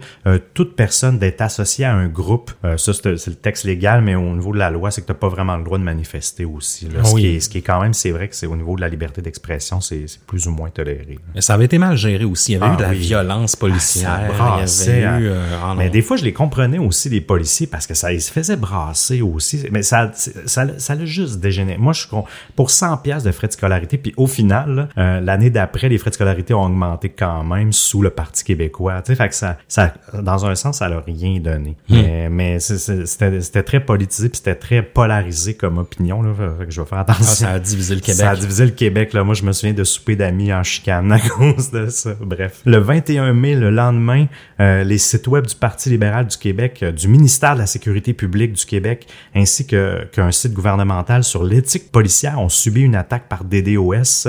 toute personne d'être associée à un groupe. ça, c'est le texte légal, mais au niveau de la loi, c'est que tu n'as pas vraiment le droit de manifester aussi. Là. Ce, qui est, ce, qui est, quand même, c'est vrai que c'est au niveau de la liberté d'expression, c'est plus ou moins toléré.
Mais ça avait été mal géré aussi. Il y avait ah eu de la violence policière.
Ah, ça il y avait eu, mais des fois, je les comprenais aussi, les policiers, parce que ça ils se faisait brasser aussi. Mais ça, ça, ça l'a juste dégénéré. Moi, je suis pour 100 pièces de frais de scolarité, puis au final, euh, l'année d'après, les frais de scolarité ont augmenté quand même sous le Parti québécois. Tu sais, fait que ça, ça, dans un sens, ça n'a rien donné. Hmm. Mais, mais c'était très politisé, puis c'était très polarisé comme opinion. Là, fait que je vais faire attention. Ah,
ça a divisé le Québec.
Ça a divisé le Québec. Là. Moi, je me souviens de souper d'amis en chicane à cause de ça. Bref. Le 21 mai, le lendemain, euh, les sites web du Parti libéral du Québec, euh, du ministère de la Sécurité publique du Québec, ainsi qu'un site gouvernemental sur l'éthique policière ont subi une attaque par DDoS.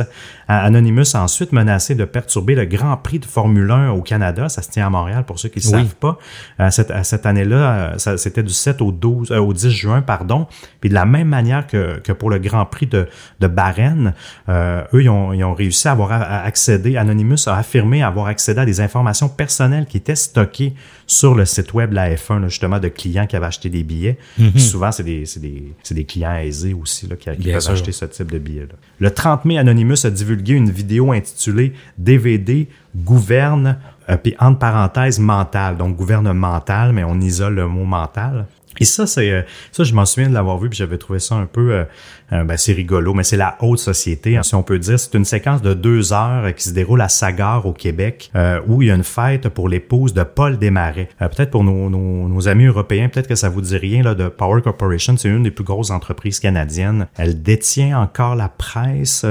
Anonymous a ensuite menacé de perturber le Grand Prix de Formule 1 au Canada. Ça se tient à Montréal pour ceux qui ne savent pas. À cette, cette année-là, euh, c'était du 7 au 12, euh, au 10 juin, pardon. Puis de la même manière que, que pour le Grand Prix de, de Bahreïn, eux, ils ont, ils ont réussi à avoir accédé, Anonymous a affirmé avoir accédé à des informations personnelles qui étaient stockées sur le site web la F1, justement, de clients qui avaient acheté des billets. Mhm. Souvent, c'est des, des, des, clients aisés aussi là, qui, qui peuvent acheter ce type de billets. Là. Le 30 mai, Anonymous a divulgué une vidéo intitulée DVD gouverne, euh, puis entre parenthèses, mental. Donc, gouvernemental, mais on isole le mot mental. Et ça, c'est euh, ça, je m'en souviens de l'avoir vu, puis j'avais trouvé ça un peu euh, euh, ben, c'est rigolo, mais c'est la haute société, hein, si on peut dire. C'est une séquence de deux heures euh, qui se déroule à Sagar, au Québec, euh, où il y a une fête pour l'épouse de Paul Desmarais. peut-être pour nos, nos, amis européens, peut-être que ça vous dit rien, là, de Power Corporation, c'est une des plus grosses entreprises canadiennes. Elle détient encore la presse,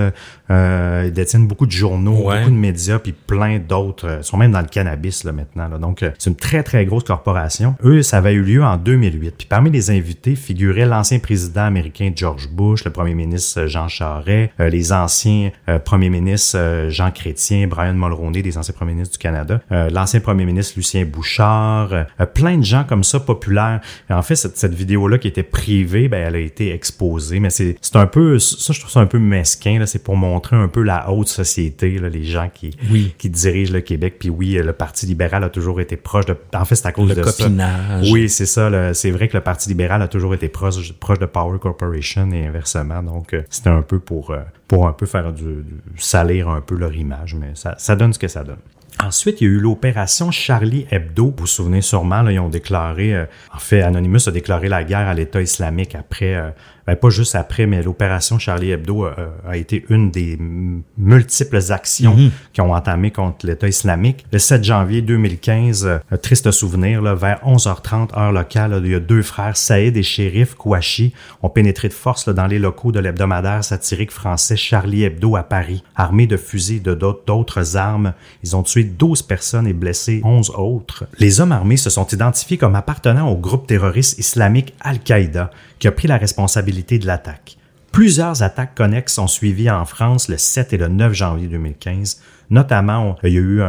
euh, ils détiennent beaucoup de journaux, beaucoup de médias, puis plein d'autres. Ils sont même dans le cannabis là, maintenant. Là. Donc, c'est une très, très grosse corporation. Eux, ça avait eu lieu en 2008. Puis parmi les invités figurait l'ancien président américain George Bush, le premier ministre Jean Charest, euh, les anciens euh, premiers ministres euh, Jean Chrétien, Brian Mulroney, des anciens premiers ministres du Canada, l'ancien premier ministre Lucien Bouchard, plein de gens comme ça populaires. en fait, cette, cette vidéo-là qui était privée, ben, elle a été exposée, mais c'est un peu, ça je trouve ça un peu mesquin, c'est pour montrer un peu la haute société, là, les gens qui, qui dirigent le Québec. Puis oui, le Parti libéral a toujours été proche de... En fait, c'est à cause
le
de
copinage.
ça. Oui, c'est ça. C'est vrai que le Parti libéral a toujours été proche, proche de Power Corporation et inversement. Donc, euh, c'était un peu pour, euh, un peu faire du, salir un peu leur image, mais ça, ça donne ce que ça donne. Ensuite, il y a eu l'opération Charlie Hebdo. Vous vous souvenez sûrement, là, ils ont déclaré, euh, en fait, Anonymous a déclaré la guerre à l'État islamique après ben, pas juste après, mais l'opération Charlie Hebdo a, été une des multiples actions mhm. qui ont entamé contre l'État islamique. Le 7 janvier 2015, euh, triste souvenir, là, vers 11h30 heure locale, il y a deux frères, Saïd et Shérif Kouachi, ont pénétré de force dans les locaux de l'hebdomadaire satirique français Charlie Hebdo à Paris. Armés de fusils et de d'autres armes, ils ont tué 12 personnes et blessé 11 autres. Les hommes armés se sont identifiés comme appartenant au groupe terroriste islamique Al-Qaïda, qui a pris la responsabilité de l'attaque. Plusieurs attaques connexes sont suivies en France le 7 et le 9 janvier 2015, Notamment, il y a eu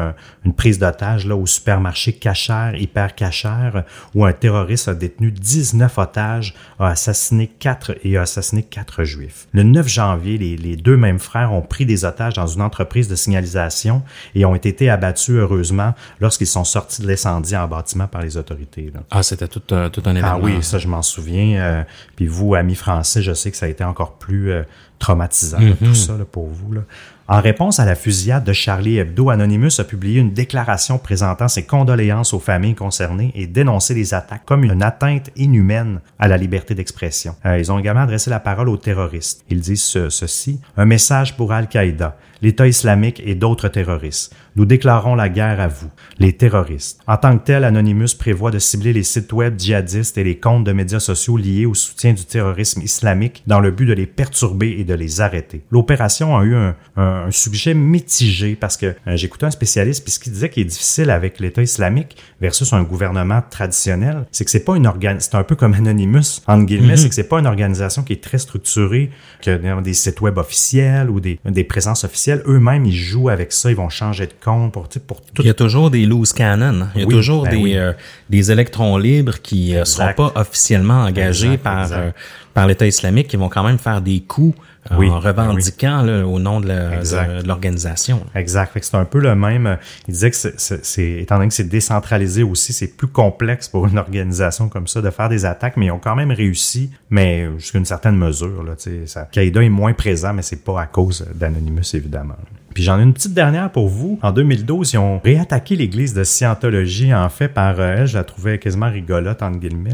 une prise d'otage là au supermarché Cacher, hyper Cacher, où un terroriste a détenu 19 otages, a assassiné 4 et a assassiné 4 juifs. Le 9 janvier, les, deux mêmes frères ont pris des otages dans une entreprise de signalisation et ont été abattus heureusement lorsqu'ils sont sortis de l'incendie en bâtiment par les autorités.
Ah, c'était tout, tout un événement.
Ah oui, ça je m'en souviens. Euh, puis vous, amis français, je sais que ça a été encore plus euh, traumatisant, tout mhm. ça pour vous. Là. En réponse à la fusillade de Charlie Hebdo, Anonymous a publié une déclaration présentant ses condoléances aux familles concernées et dénoncé les attaques comme une atteinte inhumaine à la liberté d'expression. Euh, ils ont également adressé la parole aux terroristes. Ils disent ceci, un message pour Al-Qaïda l'État islamique et d'autres terroristes. Nous déclarons la guerre à vous, les terroristes. En tant que tel, Anonymous prévoit de cibler les sites web djihadistes et les comptes de médias sociaux liés au soutien du terrorisme islamique dans le but de les perturber et de les arrêter. L'opération a eu un, un- un sujet mitigé parce que euh, j'écoutais un spécialiste puis ce qu'il disait qui est difficile avec l'État islamique versus un gouvernement traditionnel, c'est que c'est pas une c'est un peu comme Anonymous entre guillemets, c'est que c'est pas une organisation qui est très structurée, que dans des sites web officiels ou des, des présences officielles, eux-mêmes ils jouent avec ça, ils vont changer de compte pour tout
Il y a toujours des loose cannons. Il y a
Oui,
toujours
ben
des,
oui.
euh, des électrons libres qui ne seront
Exact.
pas officiellement engagés
Exact,
par,
exact.
euh, par l'État islamique, qui vont quand même faire des coups euh,
Oui,
en
ben
revendiquant là, au nom de l'organisation.
Exact. C'est un peu le même. euh, Il disait que c'est, étant donné que c'est décentralisé aussi, c'est plus complexe pour une organisation comme ça de faire des attaques, mais ils ont quand même réussi, mais jusqu'à une certaine mesure. Là, ça, Qaïda est moins présent, mais c'est pas à cause d'Anonymous, évidemment. Puis j'en ai une petite dernière pour vous. En 2012, ils ont réattaqué l'église de Scientologie, en fait, par euh, elle, je la trouvais quasiment rigolote, entre guillemets.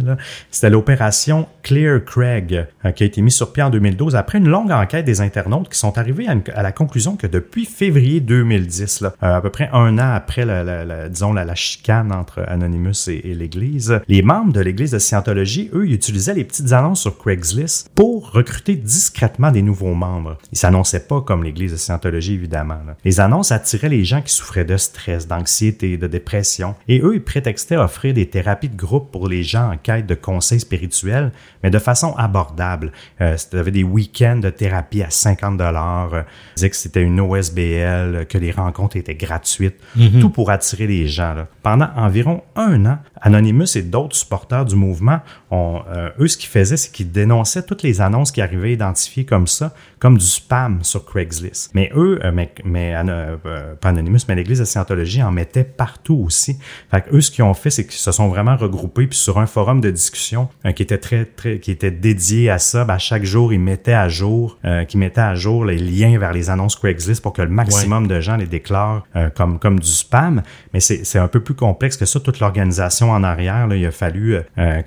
C'était l'opération Clear Craig, euh, qui a été mise sur pied en 2012 après une longue enquête des internautes qui sont arrivés à, la conclusion que depuis février 2010, là, euh, à peu près un an après, la, disons, la chicane entre Anonymous et, et l'église, les membres de l'église de Scientologie, eux, ils utilisaient les petites annonces sur Craigslist pour recruter discrètement des nouveaux membres. Ils s'annonçaient pas comme l'église de Scientologie, évidemment. Là. Les annonces attiraient les gens qui souffraient de stress, d'anxiété, de dépression. Et eux, ils prétextaient offrir des thérapies de groupe pour les gens en quête de conseils spirituels, mais de façon abordable. Euh, c'était- des week-ends de thérapie à 50 dollars. Euh, ils disaient que c'était une OSBL, que les rencontres étaient gratuites. Tout pour attirer les gens. là. Pendant environ un an, Anonymous et d'autres supporters du mouvement, ont, euh, eux, ce qu'ils faisaient, c'est qu'ils dénonçaient toutes les annonces qui arrivaient identifiées comme ça, comme du spam sur Craigslist. Mais eux, euh, mais, mais euh, pas Anonymous, mais l'Église de Scientologie en mettait partout aussi. Fait que eux, ce qu'ils ont fait, c'est qu'ils se sont vraiment regroupés puis sur un forum de discussion euh, qui était très, très, qui était dédié à ça. Ben, chaque jour, ils mettaient à jour, euh, qui mettaient à jour les liens vers les annonces Craigslist pour que le maximum de gens les déclarent comme comme du spam. Mais c'est c'est un peu plus complexe que ça. Toute l'organisation en arrière, là, il a fallu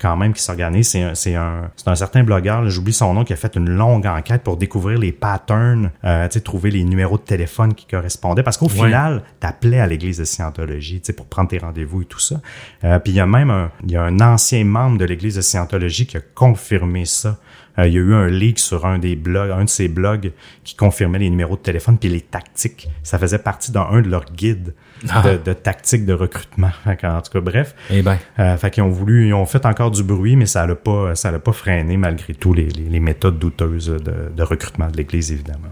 quand même qu'ils s'organisent. C'est un, c'est un, c'est un certain blogueur, j'oublie son nom, qui a fait une longue enquête pour découvrir les patterns, tu sais, trouver les numéros de téléphone qui correspondaient. Parce qu'au
Ouais.
final, t'appelais à l'église de Scientologie, tu sais, pour prendre tes rendez-vous et tout ça. Euh, puis il y a même un, il y a un ancien membre de l'église de Scientologie qui a confirmé ça. Euh, il y a eu un leak sur un des blogs, un de ses blogs qui confirmait les numéros de téléphone puis les tactiques. Ça faisait partie d'un un de leurs guides
Ah.
de, de tactiques de recrutement. En tout cas, bref.
Eh ben,
Euh, fait qu'ils ont voulu, ils ont fait encore du bruit, mais ça l'a pas, ça l'a pas freiné malgré tout les, les- les méthodes douteuses de, de recrutement de l'Église, évidemment.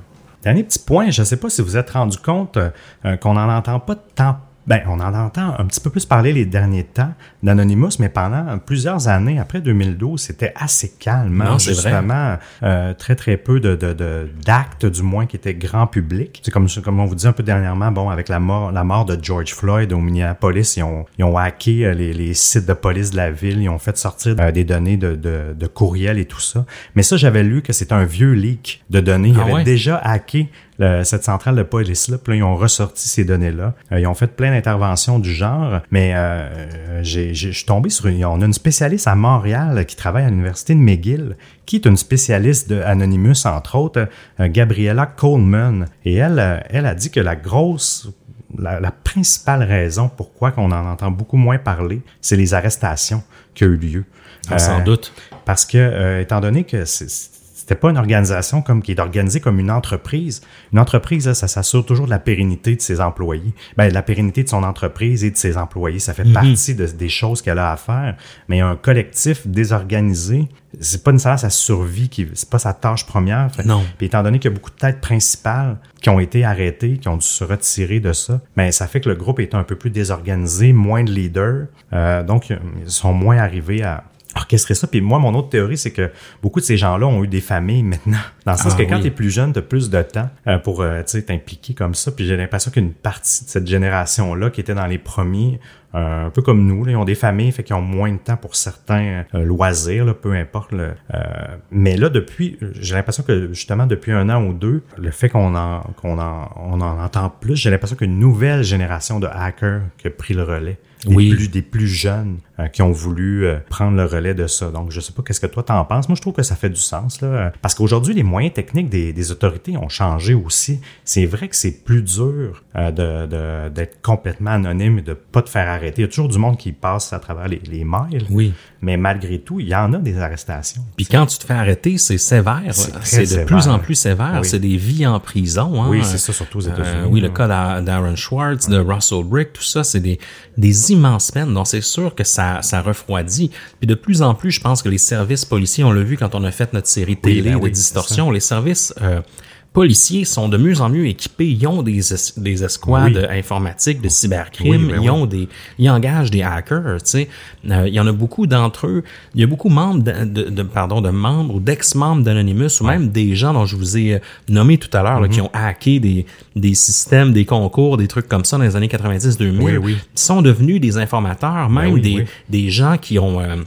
Dernier petit point, je ne sais pas si vous êtes rendu compte euh, qu'on n'en entend pas tant. Ben, on en entend un petit peu plus parler les derniers temps d'Anonymous, mais pendant plusieurs années, après 2012, c'était assez calme. hein,
Non, c'est vrai.
justement, euh, très très peu de, de, de- d'actes, du moins, qui étaient grand public. C'est comme, comme on vous dit un peu dernièrement, bon, avec la mort, la mort de George Floyd au Minneapolis, ils ont, ils ont hacké euh, les, les sites de police de la ville, ils ont fait sortir euh, des données de, de, de courriel et tout ça. Mais ça, j'avais lu que c'était un vieux leak de données. Ils
Ah
avaient
ouais?
déjà hacké le- cette centrale de police-là. Puis là, ils ont ressorti ces données-là. Euh, ils ont fait plein d'interventions du genre, mais euh, j'ai, j'ai- je suis tombé sur une... On a une spécialiste à Montréal qui travaille à l'université de McGill, qui est une spécialiste de Anonymous, entre autres, euh, Gabriella Coleman. Et elle, euh, elle a dit que la grosse la, la principale raison pourquoi qu'on en entend beaucoup moins parler, c'est les arrestations qui ont eu lieu.
ah, sans
Euh,
doute.
parce que, euh, étant donné que c'est- c'était pas une organisation comme qui est organisée comme une entreprise, une entreprise, là, ça s'assure toujours de la pérennité de ses employés. Ben, de la pérennité de son entreprise et de ses employés, ça fait partie de- des choses qu'elle a à faire. Mais un collectif désorganisé, c'est pas nécessairement sa survie qui, c'est pas sa tâche première. Fait-
Non.
Puis étant donné qu'il y a beaucoup de têtes principales qui ont été arrêtées, qui ont dû se retirer de ça, ben ça fait que le groupe est un peu plus désorganisé, moins de leaders, euh, donc ils sont moins arrivés à orchestrer ça. Puis moi, mon autre théorie, c'est que beaucoup de ces gens-là ont eu des familles maintenant. Dans le sens
Ah
que quand
oui.
tu es plus jeune, tu as plus de temps euh, pour euh, t'impliquer comme ça. Puis j'ai l'impression qu'une partie de cette génération-là qui était dans les premiers, euh, un peu comme nous, là, ils ont des familles, fait qu'ils ont moins de temps pour certains euh, loisirs, là, peu importe. Le, euh, mais là, depuis, j'ai l'impression que justement depuis un an ou deux, le fait qu'on en, qu'on en, on en entend plus, j'ai l'impression qu'une nouvelle génération de hackers qui a pris le relais. Des
Oui.
plus, des plus jeunes euh, qui ont voulu euh, prendre le relais de ça. Donc, je sais pas qu'est-ce que toi t'en penses. Moi, je trouve que ça fait du sens, là. Parce qu'aujourd'hui, les moyens techniques des, des autorités ont changé aussi. C'est vrai que c'est plus dur euh, de- de- d'être complètement anonyme et de pas te faire arrêter. Il y a toujours du monde qui passe à travers les, les mails.
Oui.
Mais malgré tout, il y en a des arrestations.
Puis quand tu te fais arrêter, c'est sévère.
C'est
de
sévère.
plus en plus sévère.
Oui.
C'est des vies en prison. Hein.
Oui, c'est ça, surtout aux États-Unis.
Euh, oui, le cas d'A- d'Aaron Schwartz, de Russell Brick, tout ça, c'est des, des immenses peines. Donc, c'est sûr que ça, ça refroidit. Puis de plus en plus, je pense que les services policiers, on l'a vu quand on a fait notre série
Oui,
télé
ben
de
oui,
distorsion, les services euh, policiers sont de mieux en mieux équipés. Ils ont des, es- des escouades
Oui.
informatiques de cybercrime.
Oui, ben
ils
oui.
ont des, ils engagent des hackers. Tu sais, Euh, il y en a beaucoup d'entre eux. Il y a beaucoup de membres, de, de- de- pardon, de membres ou d'ex-membres d'Anonymous ou même des gens dont je vous ai euh, nommé tout à l'heure qui
Mhm.
ont hacké des, des systèmes, des concours, des trucs comme ça dans les années 90-2000.
Oui, oui.
sont devenus des informateurs, même
oui,
des, des gens qui ont euh,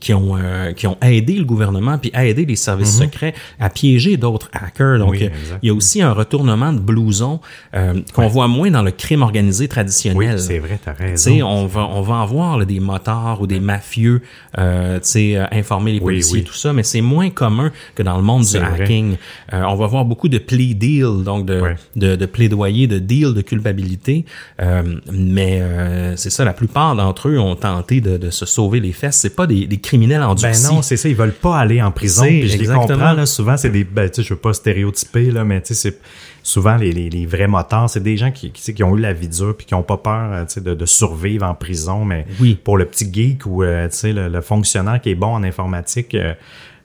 qui ont euh, qui ont aidé le gouvernement puis aidé les services secrets à piéger d'autres hackers. Donc.
Oui,
euh, il y a aussi un retournement de blouson euh, qu'on voit moins dans le crime organisé
Oui,
traditionnel.
c'est vrai, t'as raison.
sais, on va, on va en voir là, des motards ou des mafieux, euh, tu sais, euh, informer les
Oui,
policiers,
oui.
tout ça, mais c'est moins commun que dans le monde du
vrai.
hacking. Euh, on va voir beaucoup de plea deal, donc de,
Ouais.
de, de plaidoyer, de deal de culpabilité, euh, mais euh, c'est ça, la plupart d'entre eux ont tenté de, de se sauver les fesses. C'est pas des, des criminels endurcis.
Ben non, c'est ça, ils veulent pas aller en prison. Puis je les comprends, là, souvent, c'est des, ben, tu sais, je veux pas stéréotyper, là, mais tu sais, c'est souvent les, les, les vrais motards, c'est des gens qui, qui, tu sais, qui ont eu la vie dure puis qui ont pas peur, euh, tu sais, de, de survivre en prison, mais
Oui.
pour le petit geek ou, euh, tu sais, le, le fonctionnaire qui est bon en informatique, euh,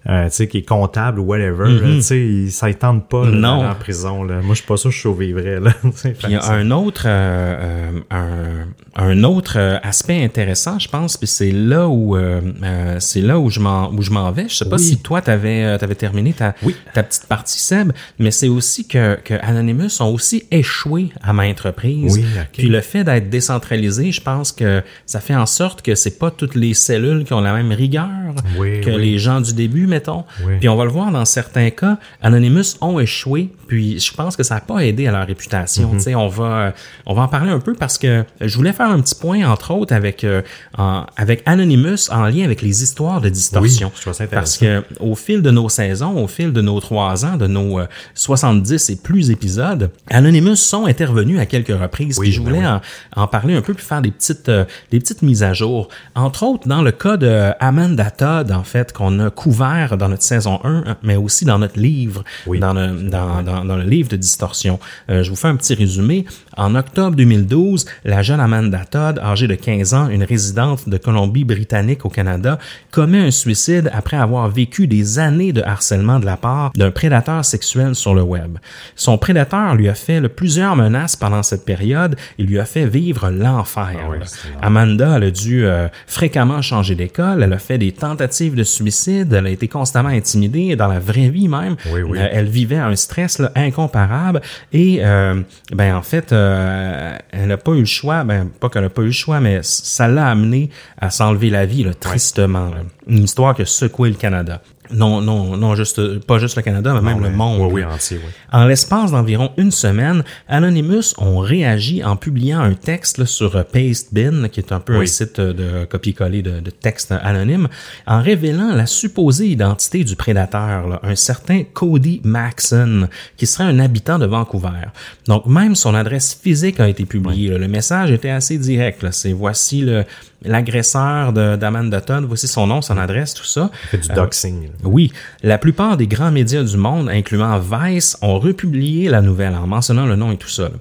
euh, tu sais, qui est comptable ou whatever, là, tu sais, il- ça ne tente pas d'aller en prison. Là. Moi, je suis pas sûr que je survivrais. Là, tu
il y a un autre, euh, euh, un, un autre euh, aspect intéressant, je pense, puis c'est là où euh, euh, c'est là où je m'en où je m'en vais. Je sais pas
Oui.
si toi t'avais euh, t'avais terminé ta
Oui.
ta petite partie Seb, mais c'est aussi que que Anonymous ont aussi échoué à maintes reprises.
Oui, ok.
Puis le fait d'être décentralisé, je pense que ça fait en sorte que c'est pas toutes les cellules qui ont la même rigueur que les gens du début, mettons.
Oui.
Puis on va le voir dans certains cas, Anonymous ont échoué, puis je pense que ça n'a pas aidé à leur réputation. Tu sais, on va euh, on va en parler un peu parce que je voulais faire un petit point entre autres avec euh, en- avec Anonymous en lien avec les histoires de distorsion.
Oui, je trouve ça
parce que au fil de nos saisons, au fil de nos trois ans, de nos euh, 70 et plus épisodes, Anonymous sont intervenus à quelques reprises.
Oui,
puis je
ben
voulais en, en parler un peu puis faire des petites euh, des petites mises à jour. Entre autres dans le cas de Amanda Todd en fait qu'on a couvert dans notre saison 1 mais aussi dans notre livre
Oui.
dans le dans, dans, dans le livre de distorsion. Euh, je vous fais un petit résumé. En octobre 2012, la jeune Amanda Todd, âgée de 15 ans, une résidente de Colombie-Britannique au Canada, commet un suicide après avoir vécu des années de harcèlement de la part d'un prédateur sexuel sur le web. Son prédateur lui a fait plusieurs menaces pendant cette période et lui a fait vivre l'enfer.
Ah oui.
Amanda, elle a dû euh, fréquemment changer d'école, elle a fait des tentatives de suicide, elle a été constamment intimidée dans la vraie vie même.
Oui, oui.
Euh, elle vivait un stress là, incomparable et euh, ben en fait euh, elle n'a pas eu le choix, ben pas qu'elle n'a pas eu le choix, mais ça l'a amené à s'enlever la vie là, tristement. là. Une histoire qui a secoué le Canada. Non, non, non, juste pas juste le Canada, mais même le monde.
Oui, oui, entier, oui.
En l'espace d'environ une semaine, Anonymous ont réagi en publiant un texte là, sur euh, Pastebin, qui est un peu un site de copier-coller de, de textes anonymes, en révélant la supposée identité du prédateur, là, un certain Cody Maxon, qui serait un habitant de Vancouver. Donc même son adresse physique a été publiée. là. Le message était assez direct. C'est voici le l'agresseur de- d'Amanda Todd, voici son nom, son adresse, tout ça.
Fait du doxing. là.
Oui, la plupart des grands médias du monde, incluant Vice, ont republié la nouvelle en mentionnant le nom et tout ça. là.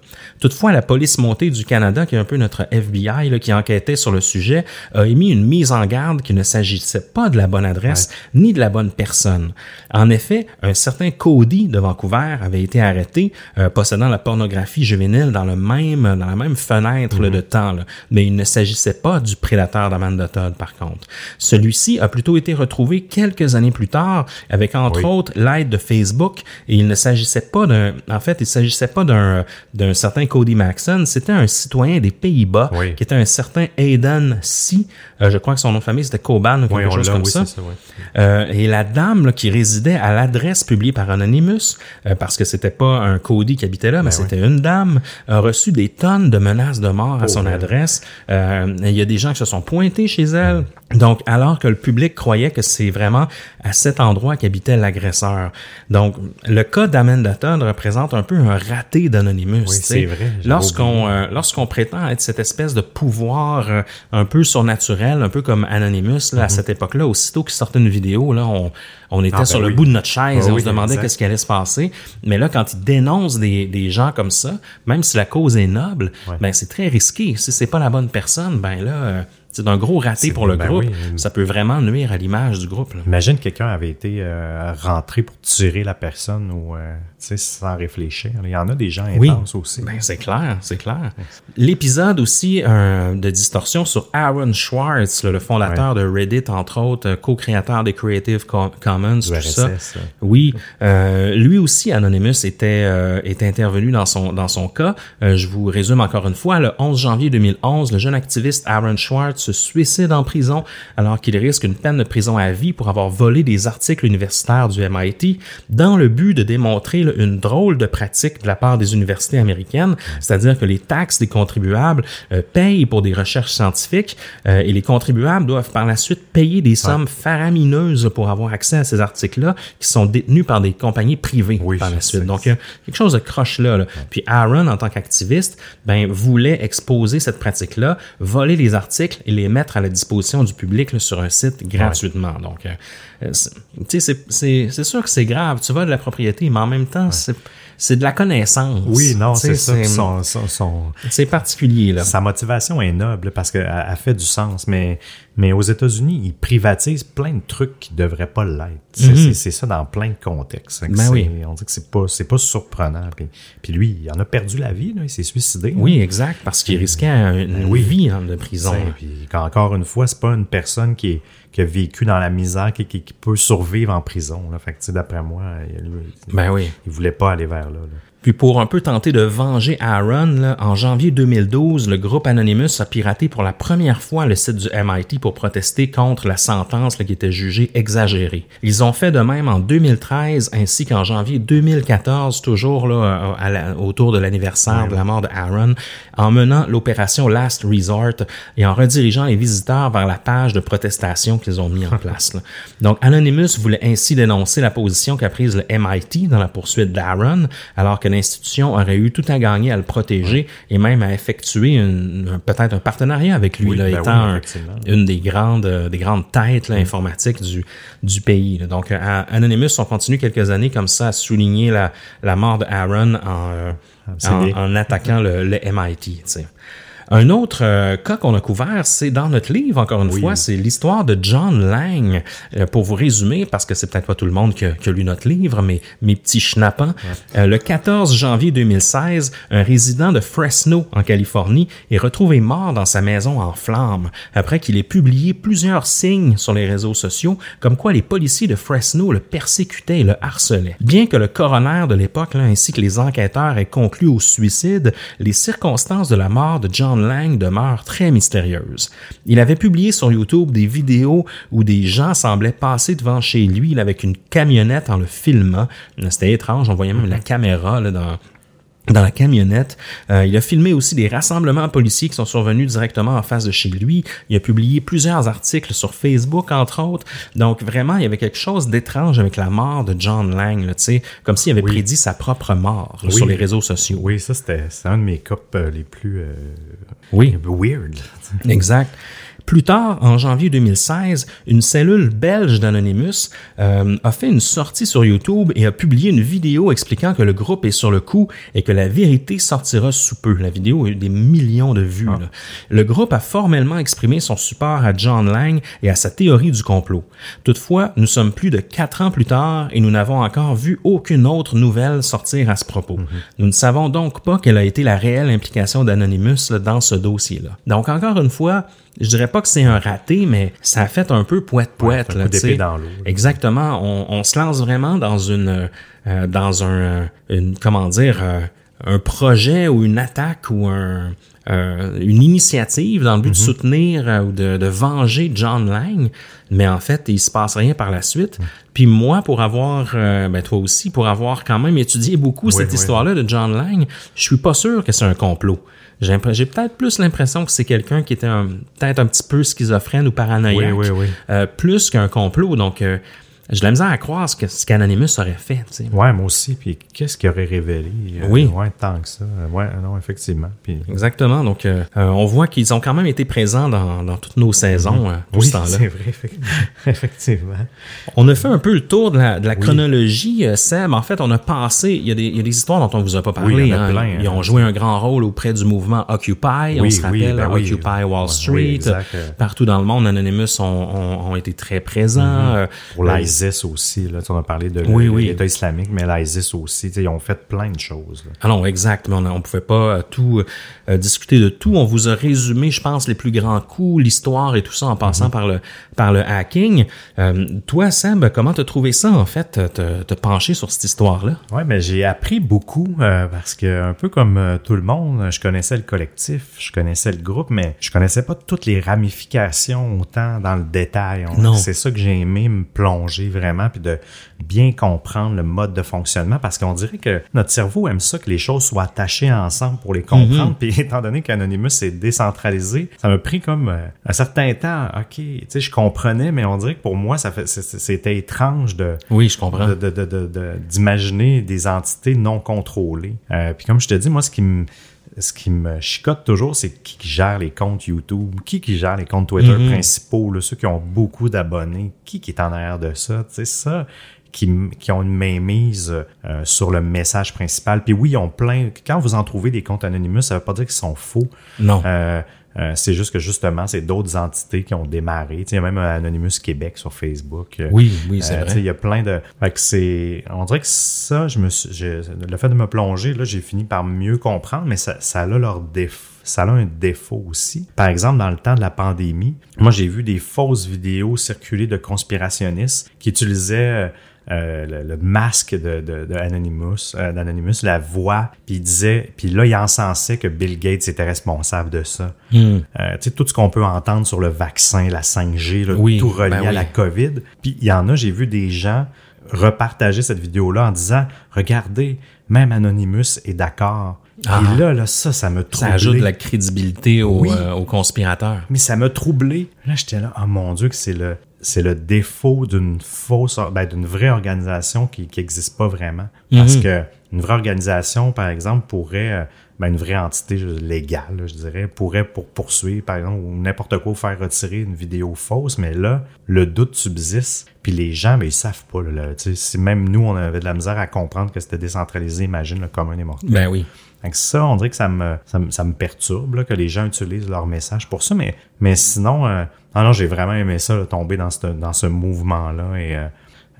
Toutefois, la police montée du Canada, qui est un peu notre FBI, là, qui enquêtait sur le sujet, a émis une mise en garde qu'il ne s'agissait pas de la bonne adresse ni de la bonne personne. En effet, un certain Cody de Vancouver avait été arrêté euh, possédant la pornographie juvénile dans le même dans la même fenêtre là, de temps, là. mais il ne s'agissait pas du prédateur d'Amanda Todd par contre. Celui-ci a plutôt été retrouvé quelques années plus tard, avec entre
Oui.
autres l'aide de Facebook. Et il ne s'agissait pas d'un, en fait, il s'agissait pas d'un, d'un certain Cody Maxon, c'était un citoyen des Pays-Bas
Oui.
qui était un certain Aidan Si. Euh, je crois que son nom de famille c'était Coban ou quelque
Oui,
chose comme
oui,
ça.
ça, oui.
Euh, et la dame là, qui résidait à l'adresse publiée par Anonymous, euh, parce que c'était pas un Cody qui habitait là, mais c'était une dame, a reçu des tonnes de menaces de mort à son
elle.
adresse. Euh, Il y a des gens qui se sont pointés chez elle. Donc, alors que le public croyait que c'est vraiment à cet endroit qu'habitait l'agresseur. Donc, le cas d'Amanda Todd représente un peu un raté d'Anonymous.
Oui, c'est vrai,
Lorsqu'on euh, lorsqu'on prétend être cette espèce de pouvoir euh, un peu surnaturel, un peu comme Anonymous, là, à cette époque-là, aussitôt qu'il sortait une vidéo, là, on, on était
Mhm. Ah, ben
sur le bout de notre chaise
Ah
et on
oui,
se demandait qu'est-ce qui allait se passer. Mais là, quand ils dénoncent des, des gens comme ça, même si la cause est noble, ben c'est très risqué. Si c'est pas la bonne personne, ben là, euh, c'est un gros raté pour le
ben
groupe.
oui.
Ça peut vraiment nuire à l'image du groupe. là.
Imagine quelqu'un avait été euh, rentré pour tirer la personne ou euh, sans réfléchir. Il y en a des gens
Oui,
intenses aussi.
Ben, c'est clair, c'est clair. L'épisode aussi euh, de distorsion sur Aaron Schwartz, là, le fondateur de Reddit, entre autres, euh, co-créateur des Creative Com- Commons,
Du
tout
RSS,
ça.
ça.
Oui, euh, lui aussi, Anonymous, était, euh, était intervenu dans son, dans son cas. Euh, je vous résume encore une fois. Le 11 janvier 2011, le jeune activiste Aaron Schwartz se suicide en prison alors qu'il risque une peine de prison à vie pour avoir volé des articles universitaires du MIT dans le but de démontrer une drôle de pratique de la part des universités américaines, c'est-à-dire que les taxes des contribuables euh, payent pour des recherches scientifiques euh, et les contribuables doivent par la suite payer des sommes faramineuses pour avoir accès à ces articles-là qui sont détenus par des compagnies privées
Oui,
par la suite. Donc, il y a quelque chose de croche là. là. Puis Aaron, en tant qu'activiste, ben voulait exposer cette pratique-là, voler les articles et les mettre à la disposition du public là, sur un site gratuitement. Donc, euh, tu sais, c'est- sûr que c'est grave. Tu vas de la propriété, mais en même temps, c'est c'est de la connaissance.
Oui, non, c'est ça. Son- son- son-
C'est particulier là.
Sa motivation est noble parce qu'elle elle fait du sens, mais, mais aux États-Unis, ils privatisent plein de trucs qui devraient pas l'être. C'est c'est- c'est ça dans plein de contextes.
Mhm. Ben oui.
On dit que c'est pas, pas surprenant. Puis, puis lui, il en a perdu la vie, là, il s'est suicidé.
Oui, exact, parce qu'il risquait une
oui.
vie hein, de prison.
Puis encore une fois, c'est pas une personne qui, est, qui a vécu dans la misère, qui, qui, qui peut survivre en prison. Là. Fait d'après moi, il, il-
Ben oui.
il voulait pas aller vers là. là.
Puis pour un peu tenter de venger Aaron, là, en janvier 2012, le groupe Anonymous a piraté pour la première fois le site du MIT pour protester contre la sentence là, qui était jugée exagérée. Ils ont fait de même en 2013 ainsi qu'en janvier 2014, toujours là, à la- autour de l'anniversaire de la mort de Aaron, en menant l'opération Last Resort et en redirigeant les visiteurs vers la page de protestation qu'ils ont mis en place. là. Donc Anonymous voulait ainsi dénoncer la position qu'a prise le MIT dans la poursuite d'Aaron, alors que l'institution aurait eu tout à gagner à le protéger et même à effectuer peut-être un partenariat avec lui,
Oui,
là,
ben
étant
oui,
un-
effectivement.
une des grandes, euh, des grandes têtes là, informatiques du, du pays. là. Donc, euh, à Anonymous, on continue quelques années comme ça à souligner la, la mort de Aaron en, euh,
c'est
en, attaquant le, le MIT. Un autre euh, cas qu'on a couvert, c'est dans notre livre, encore une fois, c'est l'histoire de John Lang. Euh, pour vous résumer, parce que c'est peut-être pas tout le monde qui a, qui a lu notre livre, mais mes petits schnappants. Euh, le 14 janvier 2016, un résident de Fresno, en Californie, est retrouvé mort dans sa maison en flammes, après qu'il ait publié plusieurs signes sur les réseaux sociaux, comme quoi les policiers de Fresno le persécutaient et le harcelaient. Bien que le coroner de l'époque, ainsi que les enquêteurs aient conclu au suicide, les circonstances de la mort de John Lang demeurent très mystérieuses. Il avait publié sur YouTube des vidéos où des gens semblaient passer devant chez lui là, avec une camionnette en le filmant. C'était étrange, on voyait même la caméra là, dans, dans la camionnette. Euh, il a filmé aussi des rassemblements policiers qui sont survenus directement en face de chez lui. Il a publié plusieurs articles sur Facebook, entre autres. Donc, vraiment, il y avait quelque chose d'étrange avec la mort de John Lang, là, tu sais, comme s'il avait prédit sa propre mort là,
Oui.
sur les réseaux sociaux.
Oui, ça, c'était c'est un de mes copes euh, les plus euh,
Oui.
weird.
Exact. Plus tard, en janvier 2016, une cellule belge d'Anonymous euh, a fait une sortie sur YouTube et a publié une vidéo expliquant que le groupe est sur le coup et que la vérité sortira sous peu. La vidéo a eu des millions de vues. là. Le groupe a formellement exprimé son support à John Lang et à sa théorie du complot. Toutefois, nous sommes plus de quatre ans plus tard et nous n'avons encore vu aucune autre nouvelle sortir à ce propos. Nous ne savons donc pas quelle a été la réelle implication d'Anonymous dans ce dossier-là. Donc, encore une fois, je dirais pas que c'est un raté, mais ça a fait un peu poète-poète.
Ouais, dans l'eau.
Exactement. On, on se lance vraiment dans une, euh, dans un, une, comment dire, euh, un projet ou une attaque ou un, euh, une initiative dans le but de soutenir euh, ou de, de venger John Lang, mais en fait, il se passe rien par la suite. Puis moi, pour avoir, euh, ben toi aussi, pour avoir quand même étudié beaucoup cette
oui.
histoire-là de John Lang, je suis pas sûr que c'est un complot. J'ai peut-être plus l'impression que c'est quelqu'un qui était un- peut-être un petit peu schizophrène ou paranoïaque,
Oui, oui, oui.
euh, plus qu'un complot. Donc, euh, j'ai de la misère à croire ce que ce qu'Anonymous aurait fait. tu sais.
Ouais, moi aussi. Puis qu'est-ce qu'il aurait révélé? euh,
Oui.
Ouais, tant que ça. Ouais, non, effectivement. Puis,
Exactement. Donc, euh, euh, on voit qu'ils ont quand même été présents dans, dans toutes nos saisons euh, tout
oui,
ce temps-là.
c'est vrai, effectivement.
On a fait un peu le tour de la, de la chronologie, euh, Seb. En fait, on a passé, il y a des, il y a des histoires dont on vous a pas parlé.
Oui, il y en a
hein.
plein,
Ils
hein.
ont joué un grand rôle auprès du mouvement Occupy. on se rappelle,
ben.
Occupy Wall Street.
euh.
Partout dans le monde, Anonymous ont, ont, ont été très présents. Euh,
Mm-hmm. Pour
la-
l'ISIS aussi, là, on a parlé de
Oui,
le-
oui.
l'État islamique, mais l'ISIS aussi, ils ont fait plein de choses. là.
Ah non, exact. Mais on ne pouvait pas euh, tout euh, discuter de tout. On vous a résumé, je pense, les plus grands coups, l'histoire et tout ça en passant
Mm-hmm.
par le par le hacking. Euh, toi, Seb, comment t'as trouvé ça, en fait, te, te pencher sur cette histoire-là?
Ouais, mais j'ai appris beaucoup euh, parce que un peu comme euh, tout le monde, je connaissais le collectif, je connaissais le groupe, mais je connaissais pas toutes les ramifications autant dans le détail. C'est ça que j'ai aimé me plonger vraiment puis de bien comprendre le mode de fonctionnement parce qu'on dirait que notre cerveau aime ça que les choses soient attachées ensemble pour les comprendre. Puis étant donné qu'Anonymous est décentralisé, ça m'a pris comme euh, un certain temps. Ok, tu sais, je comprenais, mais on dirait que pour moi, ça fait c'était étrange de
Oui, je comprends.
de- de- de- de- de- d'imaginer des entités non contrôlées. Euh, puis comme je te dis, moi, ce qui me ce qui me chicote toujours, c'est qui, qui gère les comptes YouTube, qui qui gère les comptes Twitter
Mhm.
principaux, là, ceux qui ont beaucoup d'abonnés, qui qui est en arrière de ça, tu sais, ça, qui, qui ont une mainmise euh, sur le message principal. Puis oui, ils ont plein. Quand vous en trouvez des comptes anonymous, ça veut pas dire qu'ils sont faux.
Non.
Euh, euh, c'est juste que justement, c'est d'autres entités qui ont démarré. Tu sais, Il y a même Anonymous Québec sur Facebook. Euh,
Oui, oui, c'est
euh,
vrai.
tu sais, Il y a plein de. Fait que c'est. On dirait que ça, je me suis. Le fait de me plonger, là, j'ai fini par mieux comprendre, mais ça, ça a leur défaut. Ça a un défaut aussi. Par exemple, dans le temps de la pandémie, moi j'ai vu des fausses vidéos circuler de conspirationnistes qui utilisaient euh, le, le masque de, de, de Anonymous, euh, d'Anonymous, la voix, puis il disait, puis là il encensait que Bill Gates était responsable de ça.
Hmm.
Euh, tu sais, tout ce qu'on peut entendre sur le vaccin, la 5G, là,
Oui,
tout relié
ben
à
oui.
la COVID. Puis il y en a, j'ai vu des gens repartager cette vidéo-là en disant, regardez, même Anonymous est d'accord.
Ah.
Et là, là, ça, ça me
Ça
troublé.
ajoute de la crédibilité aux,
Oui.
euh, aux conspirateurs.
Mais ça m'a troublé. Là, j'étais là, oh mon Dieu, que c'est le, c'est le défaut d'une fausse, ben, d'une vraie organisation qui, qui existe pas vraiment. Parce
Mhm.
que une vraie organisation, par exemple, pourrait, euh, ben, une vraie entité légale, je dirais, pourrait pour poursuivre, par exemple, ou n'importe quoi, faire retirer une vidéo fausse. Mais là, le doute subsiste. Puis les gens, ben, ils savent pas, là, là, tu sais, si même nous, on avait de la misère à comprendre que c'était décentralisé, imagine le commun des mortels.
Ben oui.
Que ça, on dirait que ça me, ça me, ça me perturbe là, que les gens utilisent leur message pour ça. Mais, mais sinon, euh, ah non, j'ai vraiment aimé ça, là, tomber dans ce, dans ce mouvement-là. Et euh,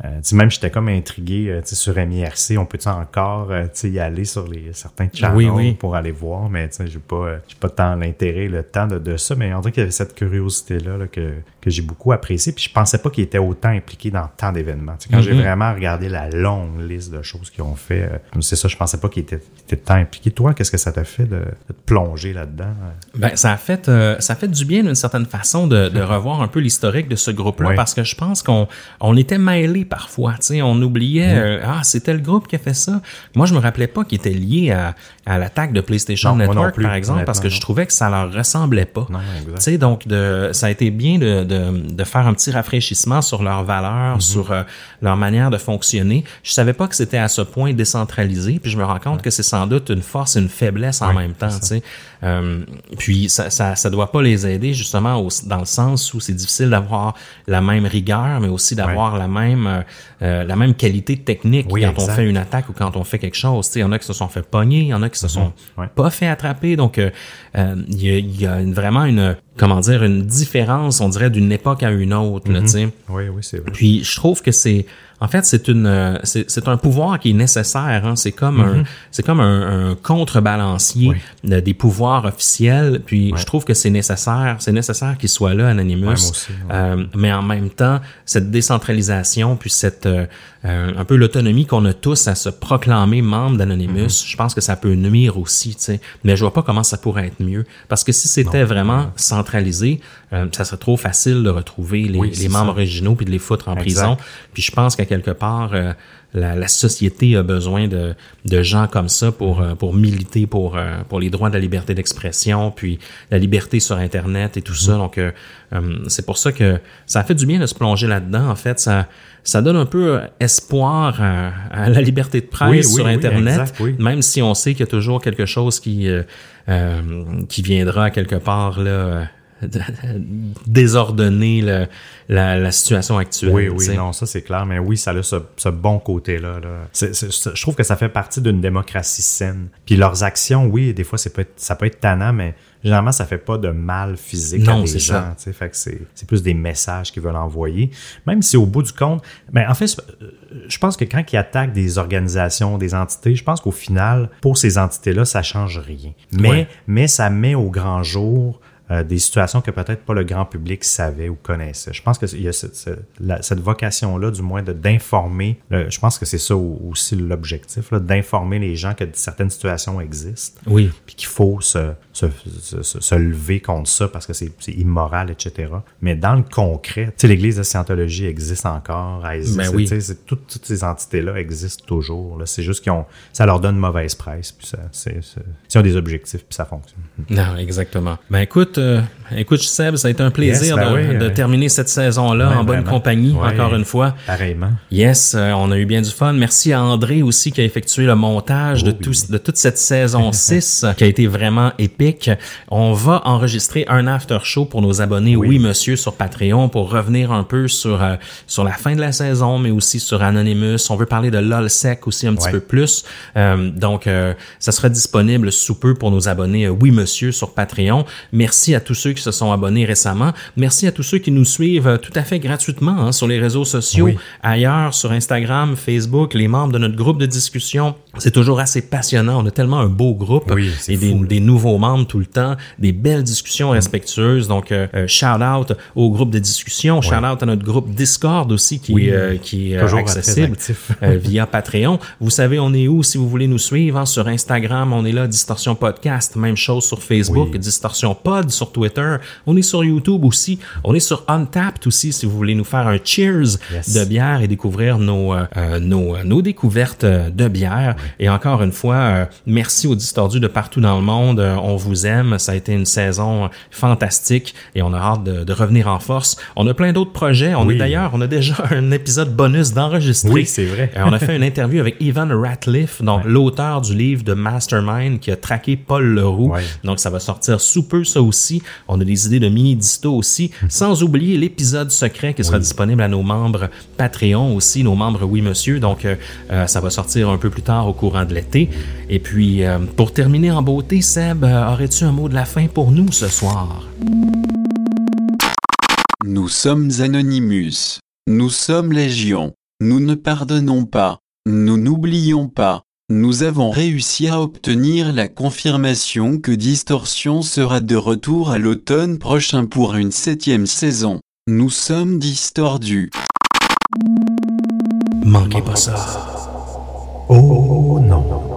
euh, même j'étais comme intrigué euh, sur MIRC. On peut-tu encore euh, y aller sur les certains channels
Oui, oui.
pour aller voir? Mais tu sais, j'ai pas, euh, j'ai pas tant l'intérêt, le temps de, de ça. Mais on dirait qu'il y avait cette curiosité-là là, que, que j'ai beaucoup apprécié. Puis je pensais pas qu'ils étaient autant impliqués dans tant d'événements. Quand j'ai
Mhm.
vraiment regardé la longue liste de choses qu'ils ont fait, euh, c'est ça, je pensais pas qu'ils étaient, qu'ils étaient tant impliqués. Toi, qu'est-ce que ça t'a fait de, de te plonger là-dedans?
Ben, ça a fait euh, ça a fait du bien d'une certaine façon de, de revoir un peu l'historique de ce groupe-là
Oui.
parce que je pense qu'on on était mêlés parfois, tu sais, on oubliait euh, ah c'était le groupe qui a fait ça. Moi je me rappelais pas qu'il était lié à, à l'attaque de PlayStation
Non,
Network
plus,
par exemple parce que je trouvais que ça leur ressemblait pas.
Non, exact.
Tu sais donc de ça a été bien de, de, de faire un petit rafraîchissement sur leurs valeurs,
Mhm.
sur euh, leur manière de fonctionner. Je savais pas que c'était à ce point décentralisé, puis je me rends compte que c'est sans doute une force et une faiblesse en
Ouais,
même temps, tu sais. Euh, puis ça, ça, ça doit pas les aider justement au- dans le sens où c'est difficile d'avoir la même rigueur, mais aussi d'avoir la même euh, euh, la même qualité technique
Oui,
quand on fait une attaque ou quand on fait quelque chose. Il y en a qui se sont fait pogner, il y en a qui se sont
Ouais.
pas fait attraper. Donc euh, euh, il y a, il y a une- vraiment une comment dire, une différence, on dirait, d'une époque à une autre, là, sais.
Oui, oui, c'est vrai.
Puis je trouve que c'est en fait c'est une euh, c'est c'est un pouvoir qui est nécessaire hein. c'est comme un c'est comme un, un contrebalancier
Oui.
des pouvoirs officiels puis je trouve que c'est nécessaire c'est nécessaire qu'il soit là Anonymous
Ouais, aussi, ouais.
Euh, mais en même temps cette décentralisation puis cette euh, un peu l'autonomie qu'on a tous à se proclamer membre d'Anonymous
Mm-hmm.
je pense que ça peut nuire aussi tu sais mais je vois pas comment ça pourrait être mieux parce que si c'était vraiment centralisé euh, ça serait trop facile de retrouver les,
Oui,
les
c'est
membres
ça.
originaux puis de les foutre en
Exact.
prison. Puis je pense qu'à quelque part, euh, la, la société a besoin de, de gens comme ça pour, euh, pour militer pour, euh, pour les droits de la liberté d'expression, puis la liberté sur Internet et tout
Mm-hmm.
ça. Donc, euh, c'est pour ça que ça fait du bien de se plonger là-dedans. En fait, ça, ça donne un peu espoir à, à la liberté de presse
Oui,
sur
oui,
Internet,
exact,
même si on sait qu'il y a toujours quelque chose qui, euh, qui viendra quelque part là. désordonner le- la, la situation actuelle.
Oui, oui,
sais.
non, ça c'est clair, mais oui, ça a ce, ce bon côté-là. Là. Je trouve que ça fait partie d'une démocratie saine. Puis leurs actions, oui, des fois, c'est peut être, ça peut être tannant, mais généralement, ça fait pas de mal physique
Non,
à des
c'est
gens.
ça.
Fait que c'est c'est plus des messages qu'ils veulent envoyer. Même si au bout du compte, mais en fait, je pense que quand ils attaquent des organisations, des entités, je pense qu'au final, pour ces entités-là, ça change rien. Mais,
Ouais.
mais ça met au grand jour euh, des situations que peut-être pas le grand public savait ou connaissait. Je pense que il y a cette, cette- vocation-là, du moins, d'informer. Je pense que c'est ça au- aussi l'objectif, d'informer les gens que certaines situations existent,
Oui.
puis qu'il faut se, se, se- lever contre ça parce que c'est immoral, etc. Mais dans le concret, tu sais, l'Église de Scientologie existe encore, elle existe,
Ben oui.
toutes, toutes ces entités-là existent toujours. C'est juste qu'ils ont, ça leur donne mauvaise presse, puis ça, c'est, ils ont des objectifs, puis ça fonctionne.
Non, exactement. Ben écoute, euh, écoute Seb, ça a été un plaisir
Yes, ben
de,
oui,
de
ouais.
terminer cette saison-là en bonne
vraiment.
compagnie, encore une fois.
Pareillement.
Yes, euh, on a eu bien du fun. Merci à André aussi qui a effectué le montage de,
Oh,
tout, de toute cette saison 6 qui a été vraiment épique. On va enregistrer un after show pour nos abonnés Oui, Monsieur sur Patreon pour revenir un peu sur euh, sur la fin de la saison, mais aussi sur Anonymous. On veut parler de LOLSEC aussi un petit peu plus. Euh, donc, euh, ça sera disponible sous peu pour nos abonnés euh, Oui Monsieur sur Patreon. Merci à tous ceux qui se sont abonnés récemment. Merci à tous ceux qui nous suivent euh, tout à fait gratuitement hein, sur les réseaux sociaux,
Oui.
ailleurs, sur Instagram, Facebook, les membres de notre groupe de discussion. C'est toujours assez passionnant. On a tellement un beau groupe
Oui,
et des,
fou,
des nouveaux membres tout le temps, des belles discussions respectueuses. Donc, euh, euh, shout out au groupe de discussion, shout out à notre groupe Discord aussi qui,
Oui.
est, euh, qui est accessible via Patreon. Vous savez, on est où si vous voulez nous suivre hein, sur Instagram, on est là Distorsion Podcast, même chose sur Facebook. Distorsion Pod sur Twitter. On est sur YouTube aussi, on est sur Untapped aussi si vous voulez nous faire un cheers
Yes.
de bière et découvrir nos euh, euh, nos, euh, nos découvertes de bière. Et encore une fois, euh, merci aux distordus de partout dans le monde. On vous aime. Ça a été une saison fantastique et on a hâte de, de revenir en force. On a plein d'autres projets. On
Oui.
est d'ailleurs, on a déjà un épisode bonus d'enregistrer.
Oui, c'est vrai.
On a fait une interview avec Ivan Ratliff, donc l'auteur du livre de Mastermind qui a traqué Paul Leroux.
Ouais.
Donc ça va sortir sous peu ça aussi. On a des idées de mini disto aussi, sans oublier l'épisode secret qui sera disponible à nos membres Patreon aussi, nos membres Oui Monsieur. Donc euh, euh, ça va sortir un peu plus tard au courant de l'été. Et puis euh, pour terminer en beauté, Seb, aurais-tu un mot de la fin pour nous ce soir?
Nous sommes Anonymous. Nous sommes Légion. Nous ne pardonnons pas. Nous n'oublions pas. Nous avons réussi à obtenir la confirmation que Distorsion sera de retour à l'automne prochain pour une septième saison. Nous sommes distordus.
Manquez pas ça.
Oh non.